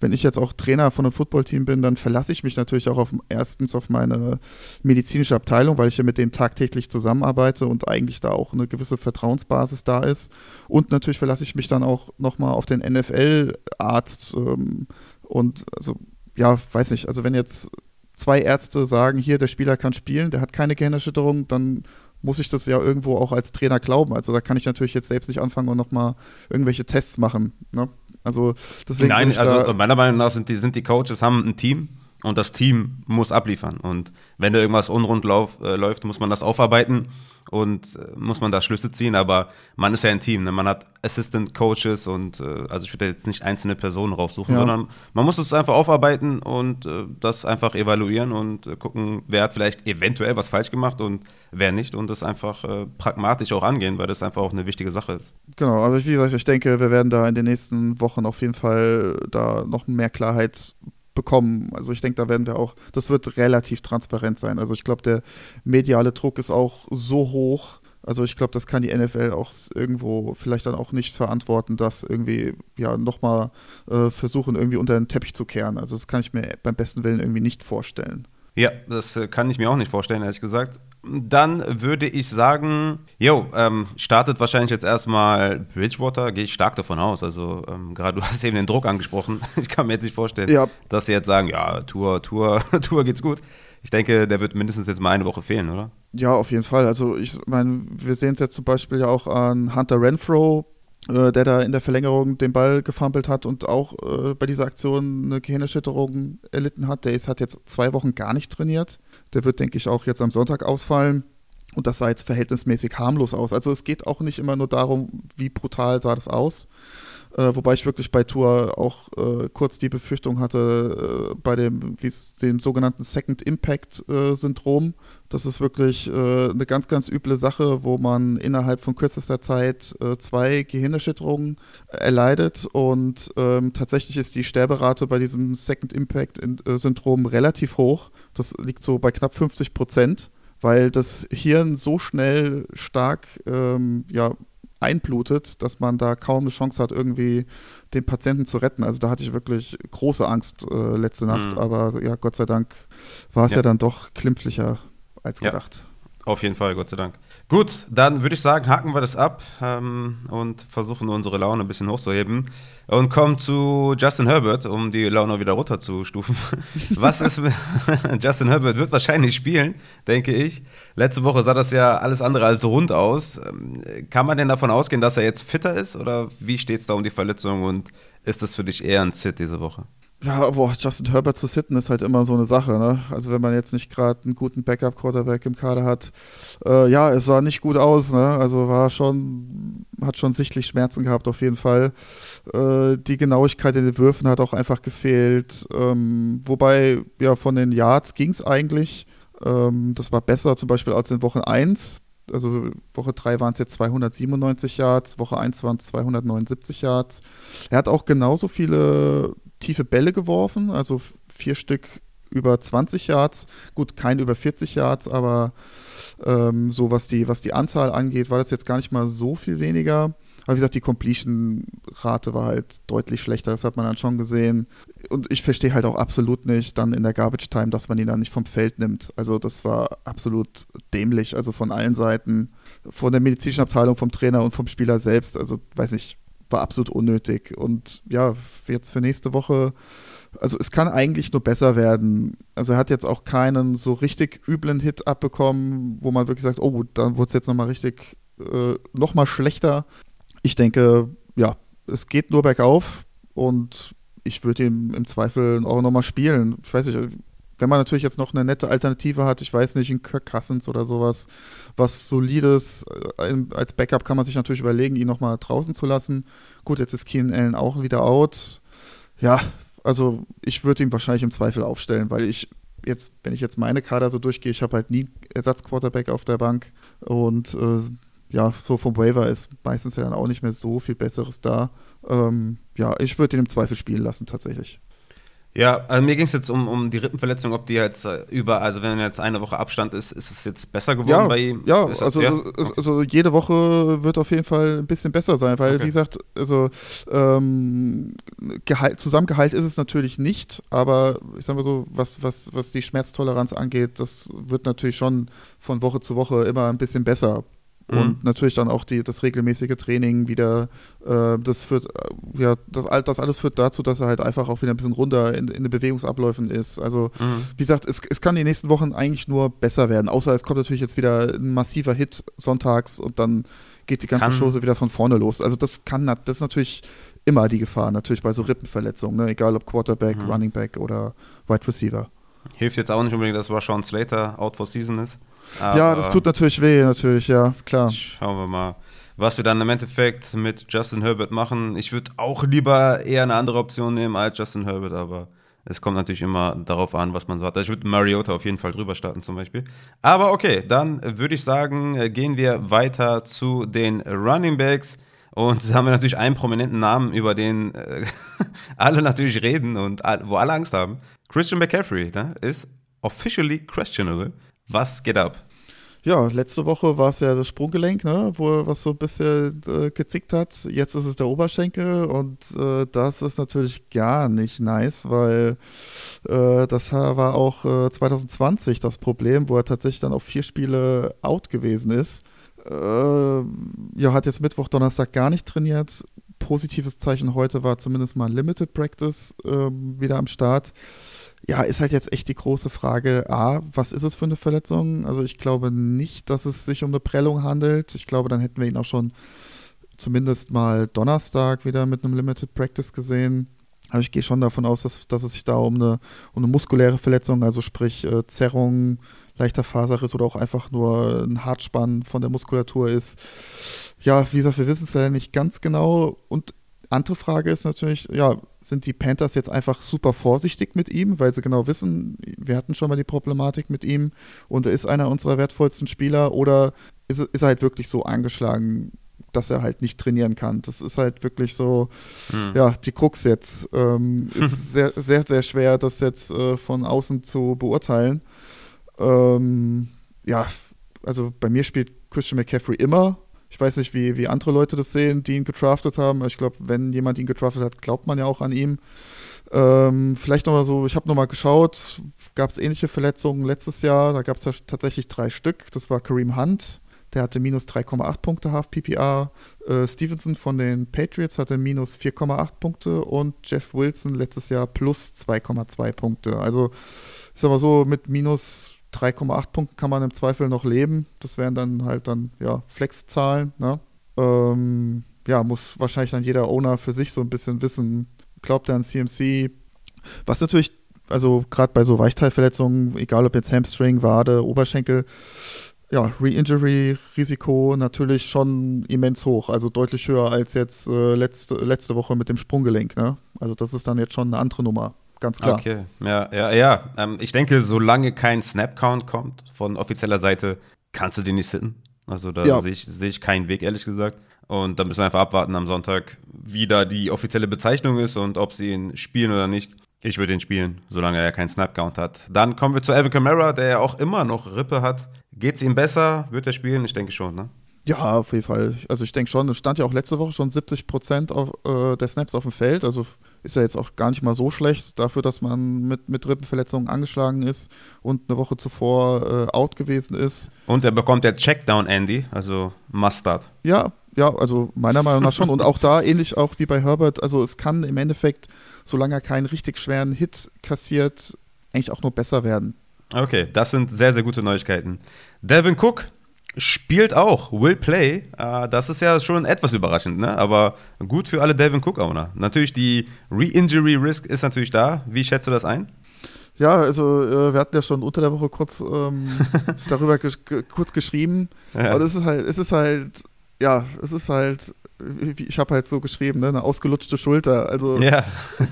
wenn ich jetzt auch Trainer von einem Footballteam bin, dann verlasse ich mich natürlich auch auf, erstens auf meine medizinische Abteilung, weil ich ja mit denen tagtäglich zusammenarbeite und eigentlich da auch eine gewisse Vertrauensbasis da ist. Und natürlich verlasse ich mich dann auch nochmal auf den NFL-Arzt ähm, und also ja, weiß nicht, also wenn jetzt zwei Ärzte sagen, hier, der Spieler kann spielen, der hat keine Gehirnerschütterung, dann muss ich das ja irgendwo auch als Trainer glauben. Also da kann ich natürlich jetzt selbst nicht anfangen und nochmal irgendwelche Tests machen. Ne? Also deswegen Nein, also meiner Meinung nach sind die, sind die Coaches, haben ein Team und das Team muss abliefern. Und wenn da irgendwas unrund lauf, äh, läuft, muss man das aufarbeiten und äh, muss man da Schlüsse ziehen. Aber man ist ja ein Team. Ne? Man hat Assistant Coaches und äh, also ich würde jetzt nicht einzelne Personen raussuchen, ja. sondern man muss es einfach aufarbeiten und äh, das einfach evaluieren und äh, gucken, wer hat vielleicht eventuell was falsch gemacht und wer nicht und das einfach äh, pragmatisch auch angehen, weil das einfach auch eine wichtige Sache ist. Genau, also wie gesagt, ich denke, wir werden da in den nächsten Wochen auf jeden Fall da noch mehr Klarheit bekommen. Also ich denke, da werden wir auch, das wird relativ transparent sein. Also ich glaube, der mediale Druck ist auch so hoch. Also ich glaube, das kann die NFL auch irgendwo vielleicht dann auch nicht verantworten, das irgendwie ja nochmal äh, versuchen, irgendwie unter den Teppich zu kehren. Also das kann ich mir beim besten Willen irgendwie nicht vorstellen. Ja, das äh, kann ich mir auch nicht vorstellen, ehrlich gesagt. Dann würde ich sagen, jo, ähm, startet wahrscheinlich jetzt erstmal Bridgewater, gehe ich stark davon aus. Also ähm, gerade du hast eben den Druck angesprochen. Ich kann mir jetzt nicht vorstellen, ja. dass sie jetzt sagen, ja, Tour, Tour, Tour geht's gut. Ich denke, der wird mindestens jetzt mal eine Woche fehlen, oder? Ja, auf jeden Fall. Also ich meine, wir sehen es jetzt zum Beispiel ja auch an Hunter Renfro, der da in der Verlängerung den Ball gefummelt hat und auch äh, bei dieser Aktion eine Gehirnerschütterung erlitten hat. Der ist, hat jetzt zwei Wochen gar nicht trainiert. Der wird, denke ich, auch jetzt am Sonntag ausfallen. Und das sah jetzt verhältnismäßig harmlos aus. Also es geht auch nicht immer nur darum, wie brutal sah das aus, äh, wobei ich wirklich bei Tour auch äh, kurz die Befürchtung hatte, äh, bei dem, dem sogenannten Second Impact äh. Das ist wirklich äh, eine ganz, ganz üble Sache, wo man innerhalb von kürzester Zeit äh, zwei Gehirnerschütterungen erleidet. Und ähm, tatsächlich ist die Sterberate bei diesem Second Impact Syndrom relativ hoch. Das liegt so bei knapp 50 Prozent weil das Hirn so schnell stark ähm, ja, einblutet, dass man da kaum eine Chance hat, irgendwie den Patienten zu retten. Also da hatte ich wirklich große Angst äh, letzte Nacht, mhm. aber ja, Gott sei Dank war es ja. ja. dann doch klimpflicher als gedacht. Ja. Auf jeden Fall, Gott sei Dank. Gut, dann würde ich sagen, haken wir das ab ähm, und versuchen unsere Laune ein bisschen hochzuheben und kommen zu Justin Herbert, um die Laune wieder runterzustufen. Was ist mit Justin Herbert? Wird wahrscheinlich spielen, denke ich. Letzte Woche sah das ja alles andere als rund aus. Ähm, kann man denn davon ausgehen, dass er jetzt fitter ist oder wie steht es da um die Verletzung und ist das für dich eher ein Sit diese Woche? Ja, boah, Justin Herbert zu sitten ist halt immer so eine Sache, ne? Also wenn man jetzt nicht gerade einen guten Backup-Quarterback im Kader hat, äh, ja, es sah nicht gut aus, ne? Also war schon, hat schon sichtlich Schmerzen gehabt auf jeden Fall. Äh, die Genauigkeit in den Würfen hat auch einfach gefehlt. Ähm, wobei, ja, von den Yards ging es eigentlich. Ähm, das war besser zum Beispiel als in Woche 1. Also Woche 3 waren es jetzt 297 Yards, Woche 1 waren es 279 Yards. Er hat auch genauso viele tiefe Bälle geworfen, also vier Stück über 20 Yards. Gut, kein über 40 Yards, aber ähm, so was die, was die Anzahl angeht, war das jetzt gar nicht mal so viel weniger. Aber wie gesagt, die Completion-Rate war halt deutlich schlechter, das hat man dann schon gesehen. Und ich verstehe halt auch absolut nicht dann in der Garbage Time, dass man ihn dann nicht vom Feld nimmt. Also das war absolut dämlich, also von allen Seiten, von der medizinischen Abteilung, vom Trainer und vom Spieler selbst. Also weiß ich, war absolut unnötig. Und ja, jetzt für nächste Woche, also es kann eigentlich nur besser werden. Also er hat jetzt auch keinen so richtig üblen Hit abbekommen, wo man wirklich sagt, oh, dann wurde es jetzt nochmal richtig, äh, nochmal schlechter. Ich denke, ja, es geht nur bergauf und ich würde ihn im Zweifel auch nochmal spielen. Ich weiß nicht, wenn man natürlich jetzt noch eine nette Alternative hat, ich weiß nicht, ein Kirk Cousins oder sowas, was solides, äh, als Backup kann man sich natürlich überlegen, ihn nochmal draußen zu lassen. Gut, jetzt ist Keenan Allen auch wieder out. Ja, also ich würde ihn wahrscheinlich im Zweifel aufstellen, weil ich jetzt, wenn ich jetzt meine Kader so durchgehe, ich habe halt nie Ersatzquarterback auf der Bank und äh, ja, so vom Waiver ist meistens ja dann auch nicht mehr so viel Besseres da. Ähm, ja, ich würde ihn im Zweifel spielen lassen, tatsächlich. Ja, also mir ging es jetzt um, um die Rippenverletzung, ob die jetzt äh, über, also wenn jetzt eine Woche Abstand ist, ist es jetzt besser geworden ja, bei ihm? Ja, also, ja? also jede Woche wird auf jeden Fall ein bisschen besser sein, weil okay. wie gesagt, also ähm, Gehalt, Zusammengehalt ist es natürlich nicht, aber ich sag mal so, was, was, was die Schmerztoleranz angeht, das wird natürlich schon von Woche zu Woche immer ein bisschen besser. Mhm. Und natürlich dann auch die, das regelmäßige Training wieder, äh, das führt, äh, ja, das, das alles führt dazu, dass er halt einfach auch wieder ein bisschen runter in, in den Bewegungsabläufen ist. Also, mhm. wie gesagt, es, es kann die nächsten Wochen eigentlich nur besser werden, außer es kommt natürlich jetzt wieder ein massiver Hit sonntags und dann geht die ganze. Chose wieder von vorne los. Also, das kann, das ist natürlich immer die Gefahr, natürlich bei so Rippenverletzungen, ne? egal ob Quarterback, mhm. Running Back oder Wide Receiver. Hilft jetzt auch nicht unbedingt, dass Rashawn Slater out for season ist. Ja, das tut natürlich weh, natürlich, ja, klar. Schauen wir mal, was wir dann im Endeffekt mit Justin Herbert machen. Ich würde auch lieber eher eine andere Option nehmen als Justin Herbert, aber es kommt natürlich immer darauf an, was man so hat. Also ich würde Mariota auf jeden Fall drüber starten zum Beispiel. Aber okay, dann würde ich sagen, äh, gehen wir weiter zu den Running Backs. Und da haben wir natürlich einen prominenten Namen, über den äh, alle natürlich reden und wo alle Angst haben. Christian McCaffrey ne, ist officially questionable. Was geht ab? Ja, letzte Woche war es ja das Sprunggelenk, ne, wo was so ein bisschen äh, gezickt hat. Jetzt ist es der Oberschenkel und äh, das ist natürlich gar nicht nice, weil äh, das war auch 2020 äh, das Problem, wo er tatsächlich dann auf vier Spiele out gewesen ist. Äh, ja, hat jetzt Mittwoch, Donnerstag gar nicht trainiert. Positives Zeichen heute war zumindest mal Limited Practice ähm, wieder am Start ja, ist halt jetzt echt die große Frage, A, was ist es für eine Verletzung? Also ich glaube nicht, dass es sich um eine Prellung handelt. Ich glaube, dann hätten wir ihn auch schon zumindest mal Donnerstag wieder mit einem Limited Practice gesehen. Aber ich gehe schon davon aus, dass, dass es sich da um eine, um eine muskuläre Verletzung, also sprich äh, Zerrung, leichter Faserriss oder auch einfach nur ein Hartspann von der Muskulatur ist. Ja, wie gesagt, wir wissen es ja nicht ganz genau. Und andere Frage ist natürlich, ja, sind die Panthers jetzt einfach super vorsichtig mit ihm, weil sie genau wissen, wir hatten schon mal die Problematik mit ihm und er ist einer unserer wertvollsten Spieler oder ist, ist er halt wirklich so angeschlagen, dass er halt nicht trainieren kann. Das ist halt wirklich so, hm. ja, die Krux jetzt. Ähm, ist sehr, sehr, sehr schwer, das jetzt äh, von außen zu beurteilen. Ähm, ja, also bei mir spielt Christian McCaffrey immer ich weiß nicht, wie, wie andere Leute das sehen, die ihn getraftet haben. Ich glaube, wenn jemand ihn getraftet hat, glaubt man ja auch an ihm. Ähm, vielleicht nochmal so, ich habe nochmal geschaut, gab es ähnliche Verletzungen letztes Jahr. Da gab es ja tatsächlich drei Stück. Das war Kareem Hunt, der hatte minus 3,8 Punkte Half PPR. Äh, Stevenson von den Patriots hatte minus 4,8 Punkte und Jeff Wilson letztes Jahr plus 2,2 Punkte. Also ich sag mal so, mit minus 3,8 Punkten kann man im Zweifel noch leben. Das wären dann halt dann, ja, Flex-Zahlen, ne? ähm, ja, muss wahrscheinlich dann jeder Owner für sich so ein bisschen wissen, glaubt er an CMC. Was natürlich, also gerade bei so Weichteilverletzungen, egal ob jetzt Hamstring, Wade, Oberschenkel, ja, Re-Injury-Risiko natürlich schon immens hoch, also deutlich höher als jetzt äh, letzte, letzte Woche mit dem Sprunggelenk, ne? Also das ist dann jetzt schon eine andere Nummer ganz klar. Okay, ja, ja, ja. Ähm, ich denke, solange kein Snap-Count kommt von offizieller Seite, kannst du den nicht sitten. Also da ja. sehe ich, seh ich keinen Weg, ehrlich gesagt. Und da müssen wir einfach abwarten am Sonntag, wie da die offizielle Bezeichnung ist und ob sie ihn spielen oder nicht. Ich würde ihn spielen, solange er keinen Snap-Count hat. Dann kommen wir zu Alvin Kamara, der ja auch immer noch Rippe hat. Geht es ihm besser? Wird er spielen? Ich denke schon, ne? Ja, auf jeden Fall. Also ich denke schon, es stand ja auch letzte Woche schon 70 Prozent äh, der Snaps auf dem Feld. Also ist ja jetzt auch gar nicht mal so schlecht dafür, dass man mit, mit Rippenverletzungen angeschlagen ist und eine Woche zuvor äh, out gewesen ist. Und er bekommt der Checkdown, Andy, also Mustard. Ja, ja, also meiner Meinung nach schon. Und auch da, ähnlich auch wie bei Herbert, also es kann im Endeffekt, solange er keinen richtig schweren Hit kassiert, eigentlich auch nur besser werden. Okay, das sind sehr, sehr gute Neuigkeiten. Devin Cook, spielt auch, will play. Uh, das ist ja schon etwas überraschend, ne? aber gut für alle Devin Cook-Owner. Natürlich, die Re-Injury-Risk ist natürlich da. Wie schätzt du das ein? Ja, also äh, wir hatten ja schon unter der Woche kurz ähm, darüber ge kurz geschrieben. Ja. Aber es ist halt, es ist halt, ja, es ist halt, ich habe halt so geschrieben, ne, eine ausgelutschte Schulter. Also ja.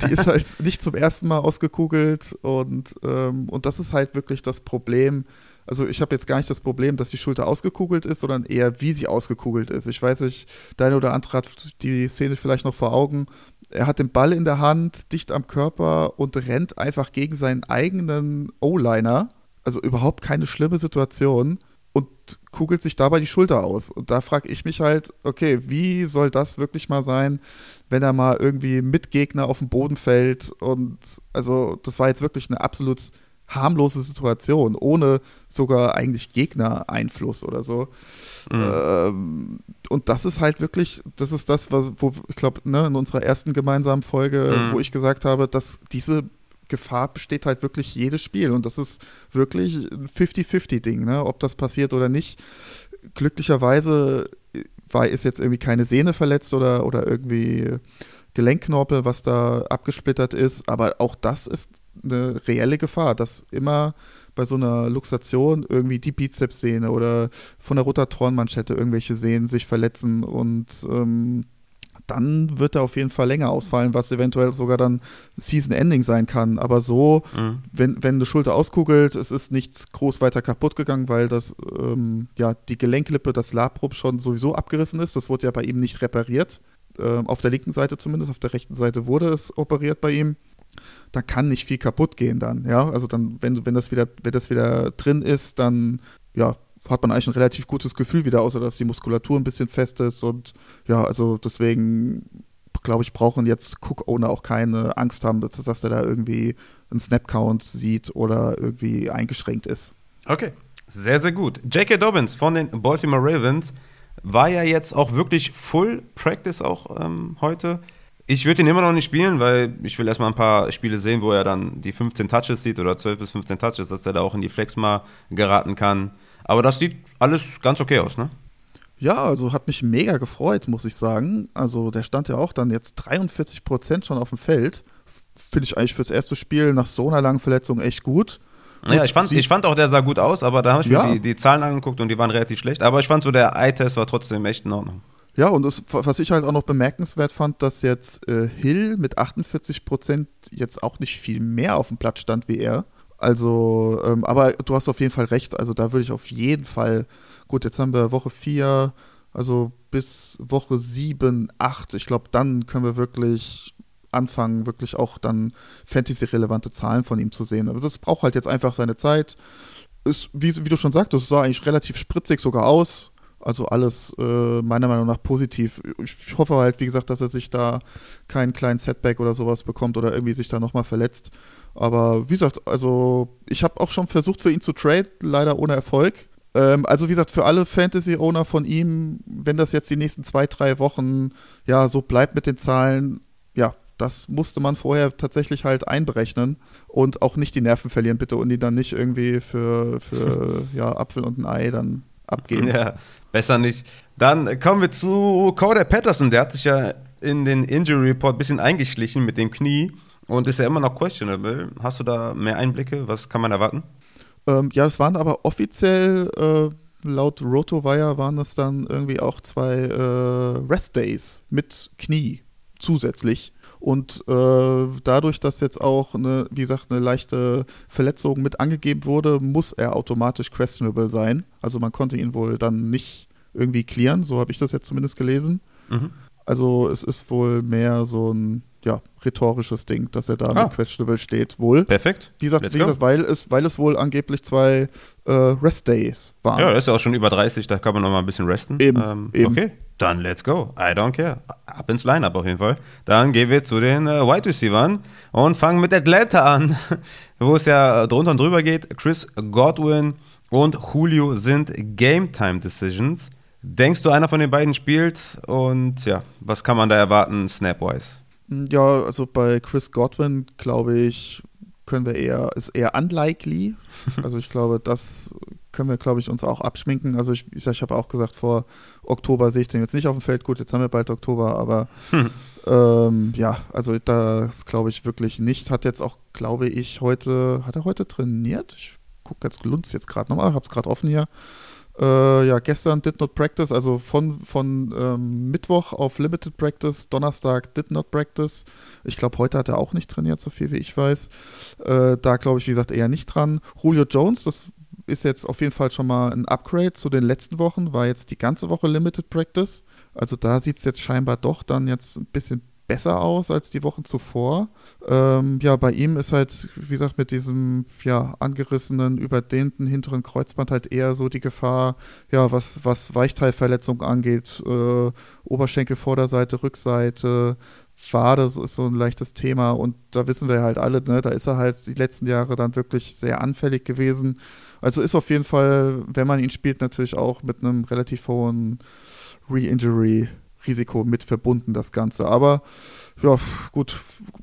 die ist halt nicht zum ersten Mal ausgekugelt und, ähm, und das ist halt wirklich das Problem also ich habe jetzt gar nicht das Problem, dass die Schulter ausgekugelt ist, sondern eher, wie sie ausgekugelt ist. Ich weiß nicht, deine oder andere hat die Szene vielleicht noch vor Augen. Er hat den Ball in der Hand, dicht am Körper und rennt einfach gegen seinen eigenen O-Liner. Also überhaupt keine schlimme Situation und kugelt sich dabei die Schulter aus. Und da frage ich mich halt, okay, wie soll das wirklich mal sein, wenn er mal irgendwie mit Gegner auf den Boden fällt? Und also, das war jetzt wirklich eine absolut harmlose Situation, ohne sogar eigentlich Gegnereinfluss oder so. Mhm. Ähm, und das ist halt wirklich, das ist das, was, wo ich glaube, ne, in unserer ersten gemeinsamen Folge, mhm. wo ich gesagt habe, dass diese Gefahr besteht halt wirklich jedes Spiel und das ist wirklich ein 50-50-Ding, ne, ob das passiert oder nicht. Glücklicherweise war, ist jetzt irgendwie keine Sehne verletzt oder, oder irgendwie Gelenkknorpel, was da abgesplittert ist. Aber auch das ist eine reelle Gefahr, dass immer bei so einer Luxation irgendwie die Bizepssehne oder von der Rotatorenmanschette irgendwelche Sehnen sich verletzen und ähm, dann wird er auf jeden Fall länger ausfallen, was eventuell sogar dann Season-Ending sein kann. Aber so, mhm. wenn, wenn eine Schulter auskugelt, es ist nichts groß weiter kaputt gegangen, weil das, ähm, ja, die Gelenklippe, das Labrum schon sowieso abgerissen ist. Das wurde ja bei ihm nicht repariert. Ähm, auf der linken Seite zumindest, auf der rechten Seite wurde es operiert bei ihm. Da kann nicht viel kaputt gehen dann, ja. Also dann, wenn, wenn das wieder, wenn das wieder drin ist, dann ja, hat man eigentlich ein relativ gutes Gefühl wieder, außer dass die Muskulatur ein bisschen fest ist und ja, also deswegen glaube ich, brauchen jetzt Cook-Owner auch keine Angst haben, dass, dass der da irgendwie einen Snap-Count sieht oder irgendwie eingeschränkt ist. Okay, sehr, sehr gut. J.K. Dobbins von den Baltimore Ravens war ja jetzt auch wirklich Full Practice auch ähm, heute. Ich würde ihn immer noch nicht spielen, weil ich will erstmal ein paar Spiele sehen, wo er dann die 15 Touches sieht oder 12 bis 15 Touches, dass er da auch in die Flex mal geraten kann. Aber das sieht alles ganz okay aus, ne? Ja, also hat mich mega gefreut, muss ich sagen. Also der stand ja auch dann jetzt 43 Prozent schon auf dem Feld. Finde ich eigentlich fürs erste Spiel nach so einer langen Verletzung echt gut. Ja, ich fand, ich fand auch, der sah gut aus, aber da habe ich ja. mir die, die, Zahlen angegucht und die waren relativ schlecht. Aber ich fand so, der Eye-Test war trotzdem echt in Ordnung. Ja, und das, was ich halt auch noch bemerkenswert fand, dass jetzt äh, Hill mit 48 Prozent jetzt auch nicht viel mehr auf dem Platz stand wie er. Also, ähm, aber du hast auf jeden Fall recht. Also da würde ich auf jeden Fall, gut, jetzt haben wir Woche 4, also bis Woche 7, 8, ich glaube, dann können wir wirklich anfangen, wirklich auch dann Fantasy-relevante Zahlen von ihm zu sehen. Aber das braucht halt jetzt einfach seine Zeit. Ist, wie, wie du schon sagtest, sah eigentlich relativ spritzig sogar aus. Also alles äh, meiner Meinung nach positiv. Ich hoffe halt, wie gesagt, dass er sich da keinen kleinen Setback oder sowas bekommt oder irgendwie sich da nochmal verletzt. Aber wie gesagt, also ich habe auch schon versucht für ihn zu trade, leider ohne Erfolg. Ähm, also wie gesagt, für alle Fantasy-Owner von ihm, wenn das jetzt die nächsten zwei, drei Wochen ja so bleibt mit den Zahlen, ja, das musste man vorher tatsächlich halt einberechnen und auch nicht die Nerven verlieren, bitte, und die dann nicht irgendwie für, für ja, Apfel und ein Ei dann abgeben. Ja, besser nicht. Dann kommen wir zu Cody Patterson, der hat sich ja in den Injury Report ein bisschen eingeschlichen mit dem Knie. Und ist ja immer noch questionable. Hast du da mehr Einblicke? Was kann man erwarten? Ähm, ja, es waren aber offiziell, äh, laut RotoWire waren das dann irgendwie auch zwei äh, Rest-Days mit Knie zusätzlich. Und äh, dadurch, dass jetzt auch, eine, wie gesagt, eine leichte Verletzung mit angegeben wurde, muss er automatisch questionable sein. Also man konnte ihn wohl dann nicht irgendwie clearen, so habe ich das jetzt zumindest gelesen. Mhm. Also es ist wohl mehr so ein ja, rhetorisches Ding, dass er da ah. mit Questionable steht, wohl. Perfekt. Wie gesagt, wie gesagt weil, es, weil es wohl angeblich zwei äh, Rest-Days waren. Ja, das ist ja auch schon über 30, da kann man noch mal ein bisschen resten. Eben, ähm, eben. Okay, dann let's go. I don't care. Ab ins Line-Up auf jeden Fall. Dann gehen wir zu den äh, Wide Receivers und fangen mit Atlanta an, wo es ja drunter und drüber geht. Chris Godwin und Julio sind Game-Time-Decisions. Denkst du, einer von den beiden spielt? Und ja, was kann man da erwarten, snap-wise? Ja, also bei Chris Godwin, glaube ich, können wir eher, ist eher unlikely. Also ich glaube, das können wir, glaube ich, uns auch abschminken. Also ich, ich, ich habe auch gesagt, vor Oktober sehe ich den jetzt nicht auf dem Feld. Gut, jetzt haben wir bald Oktober, aber hm. ähm, ja, also das glaube ich wirklich nicht. Hat jetzt auch, glaube ich, heute, hat er heute trainiert? Ich gucke jetzt, lunz jetzt gerade nochmal, habe es gerade offen hier. Äh, ja, gestern did not practice, also von, von ähm, Mittwoch auf Limited Practice, Donnerstag did not practice. Ich glaube, heute hat er auch nicht trainiert, so viel wie ich weiß. Äh, da glaube ich, wie gesagt, eher nicht dran. Julio Jones, das ist jetzt auf jeden Fall schon mal ein Upgrade zu den letzten Wochen, war jetzt die ganze Woche Limited Practice. Also da sieht es jetzt scheinbar doch dann jetzt ein bisschen besser aus als die Wochen zuvor. Ähm, ja, bei ihm ist halt, wie gesagt, mit diesem ja, angerissenen, überdehnten hinteren Kreuzband halt eher so die Gefahr, ja, was, was Weichteilverletzung angeht, äh, Oberschenkel, Vorderseite, Rückseite, Wade ist so ein leichtes Thema und da wissen wir halt alle, ne, da ist er halt die letzten Jahre dann wirklich sehr anfällig gewesen. Also ist auf jeden Fall, wenn man ihn spielt, natürlich auch mit einem relativ hohen Re-Injury Risiko mit verbunden, das Ganze. Aber ja, gut,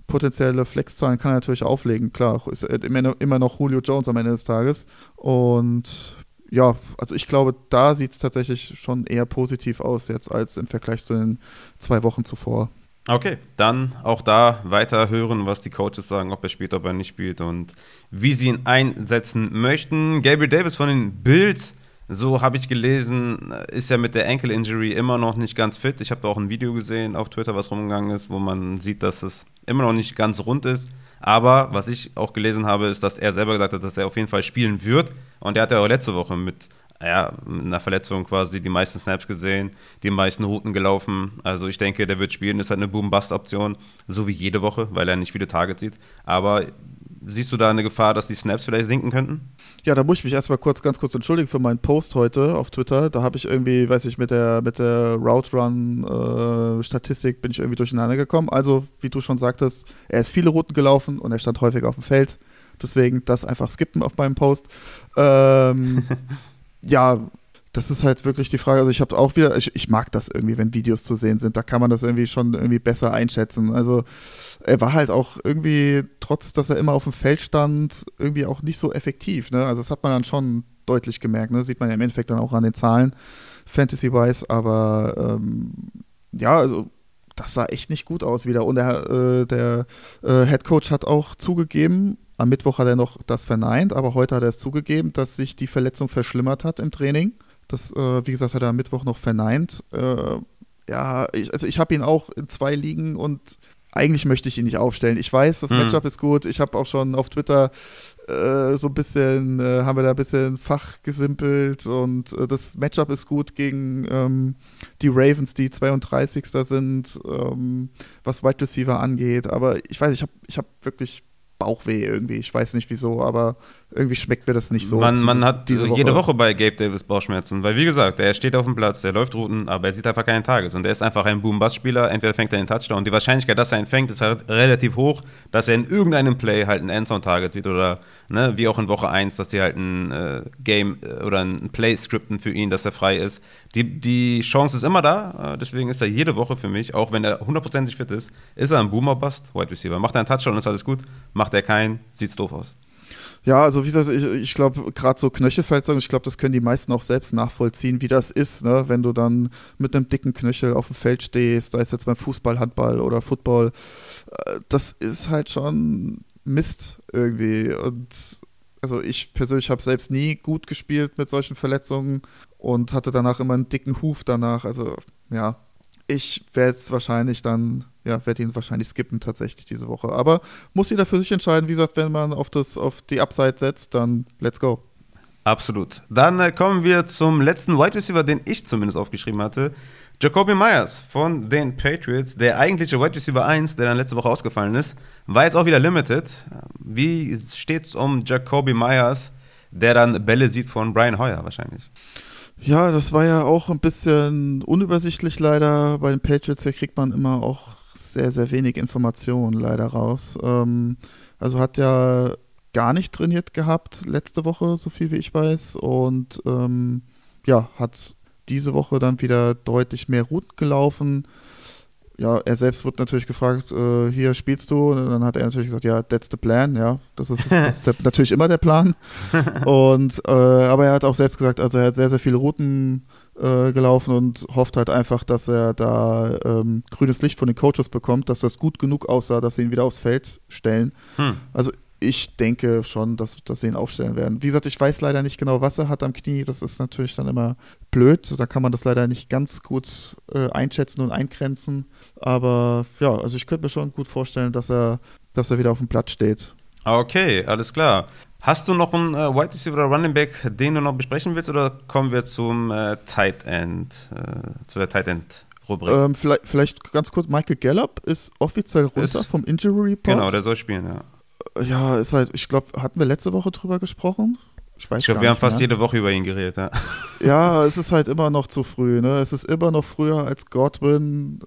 potenzielle Flexzahlen kann er natürlich auflegen, klar. Ist immer noch Julio Jones am Ende des Tages. Und ja, also ich glaube, da sieht es tatsächlich schon eher positiv aus jetzt als im Vergleich zu den zwei Wochen zuvor. Okay, dann auch da weiter hören, was die Coaches sagen, ob er spielt, ob er nicht spielt und wie sie ihn einsetzen möchten. Gabriel Davis von den Bills, so habe ich gelesen, ist ja mit der Ankle Injury immer noch nicht ganz fit. Ich habe da auch ein Video gesehen auf Twitter, was rumgegangen ist, wo man sieht, dass es immer noch nicht ganz rund ist. Aber was ich auch gelesen habe, ist, dass er selber gesagt hat, dass er auf jeden Fall spielen wird. Und er hat ja auch letzte Woche mit ja, mit einer Verletzung quasi die meisten Snaps gesehen, die meisten Routen gelaufen. Also ich denke, der wird spielen, ist halt eine Boom-Bust-Option, so wie jede Woche, weil er nicht viele Targets sieht. Aber siehst du da eine Gefahr, dass die Snaps vielleicht sinken könnten? Ja, da muss ich mich erstmal kurz, ganz kurz entschuldigen für meinen Post heute auf Twitter. Da habe ich irgendwie, weiß ich, mit der, mit der Route Run äh, Statistik bin ich irgendwie durcheinander gekommen. Also, wie du schon sagtest, er ist viele Routen gelaufen und er stand häufig auf dem Feld. Deswegen das einfach skippen auf meinem Post. Ähm, ja, das ist halt wirklich die Frage. Also ich habe auch wieder, ich, ich, mag das irgendwie, wenn Videos zu sehen sind. Da kann man das irgendwie schon irgendwie besser einschätzen. Also er war halt auch irgendwie, trotz dass er immer auf dem Feld stand, irgendwie auch nicht so effektiv. Ne? Also das hat man dann schon deutlich gemerkt. Ne? Sieht man ja im Endeffekt dann auch an den Zahlen, Fantasy-wise. Aber ähm, ja, also das sah echt nicht gut aus wieder. Und der, äh, der äh, Head Coach hat auch zugegeben, am Mittwoch hat er noch das verneint, aber heute hat er es zugegeben, dass sich die Verletzung verschlimmert hat im Training. Das, äh, wie gesagt, hat er am Mittwoch noch verneint. Äh, ja, ich, also ich habe ihn auch in zwei Ligen und eigentlich möchte ich ihn nicht aufstellen. Ich weiß, das mhm. Matchup ist gut. Ich habe auch schon auf Twitter äh, so ein bisschen, äh, haben wir da ein bisschen Fach gesimpelt und äh, das Matchup ist gut gegen ähm, die Ravens, die 32. sind, ähm, was Wide Receiver angeht. Aber ich weiß, ich habe ich hab wirklich Bauchweh irgendwie. Ich weiß nicht wieso, aber irgendwie schmeckt mir das nicht so. Man, man hat diese Woche. jede Woche bei Gabe Davis Bauchschmerzen, weil wie gesagt, er steht auf dem Platz, der läuft Routen, aber er sieht einfach keinen Tages und er ist einfach ein Boom-Bust-Spieler. Entweder fängt er den Touchdown und die Wahrscheinlichkeit, dass er ihn fängt, ist halt relativ hoch, dass er in irgendeinem Play halt ein Endzone-Target sieht oder ne, wie auch in Woche 1, dass sie halt ein äh, Game äh, oder ein Play skripten für ihn, dass er frei ist. Die, die Chance ist immer da, äh, deswegen ist er jede Woche für mich, auch wenn er hundertprozentig fit ist, ist er ein Boomer-Bust, Wide Receiver. Macht er einen Touchdown, ist alles gut. Macht er keinen, sieht's doof aus. Ja, also wie gesagt, ich, ich glaube, gerade so Knöchelverletzungen, ich glaube, das können die meisten auch selbst nachvollziehen, wie das ist, ne? wenn du dann mit einem dicken Knöchel auf dem Feld stehst, sei es jetzt beim Fußball, Handball oder Football. Äh, das ist halt schon Mist irgendwie. Und also ich persönlich habe selbst nie gut gespielt mit solchen Verletzungen und hatte danach immer einen dicken Huf danach. Also ja, ich werde es wahrscheinlich dann, ja, werde ihn wahrscheinlich skippen tatsächlich diese Woche. Aber muss jeder für sich entscheiden. Wie gesagt, wenn man auf, das, auf die Upside setzt, dann let's go. Absolut. Dann äh, kommen wir zum letzten Wide Receiver, den ich zumindest aufgeschrieben hatte. Jacoby Myers von den Patriots, der eigentliche Wide Receiver 1, der dann letzte Woche ausgefallen ist, war jetzt auch wieder limited. Wie steht es um Jacoby Myers, der dann Bälle sieht von Brian Hoyer wahrscheinlich? Ja, das war ja auch ein bisschen unübersichtlich leider. Bei den Patriots, hier kriegt man immer auch sehr, sehr wenig Informationen leider raus. Ähm, also hat ja gar nicht trainiert gehabt letzte Woche, so viel wie ich weiß. Und ähm, ja, hat diese Woche dann wieder deutlich mehr Routen gelaufen ja, er selbst wurde natürlich gefragt, äh, hier spielst du? Und dann hat er natürlich gesagt, ja, that's the plan, ja. Das ist, das ist der, natürlich immer der Plan. Und äh, aber er hat auch selbst gesagt, also er hat sehr, sehr viele Routen äh, gelaufen und hofft halt einfach, dass er da ähm, grünes Licht von den Coaches bekommt, dass das gut genug aussah, dass sie ihn wieder aufs Feld stellen. Hm. Also ich denke schon, dass, dass sie ihn aufstellen werden. Wie gesagt, ich weiß leider nicht genau, was er hat am Knie. Das ist natürlich dann immer blöd. Da kann man das leider nicht ganz gut äh, einschätzen und eingrenzen. Aber ja, also ich könnte mir schon gut vorstellen, dass er, dass er wieder auf dem Platz steht. Okay, alles klar. Hast du noch einen äh, Wide Receiver oder Running Back, den du noch besprechen willst, oder kommen wir zum äh, Tight End, äh, zu der Tight End Rubrik? Ähm, vielleicht, vielleicht ganz kurz, Michael Gallup ist offiziell runter ist, vom Injury Report. Genau, der soll spielen, ja ja, ist halt, ich glaube, hatten wir letzte Woche drüber gesprochen? Ich weiß Ich glaube, wir haben fast mehr. jede Woche über ihn geredet, ja. Ja, es ist halt immer noch zu früh, ne? Es ist immer noch früher als Godwin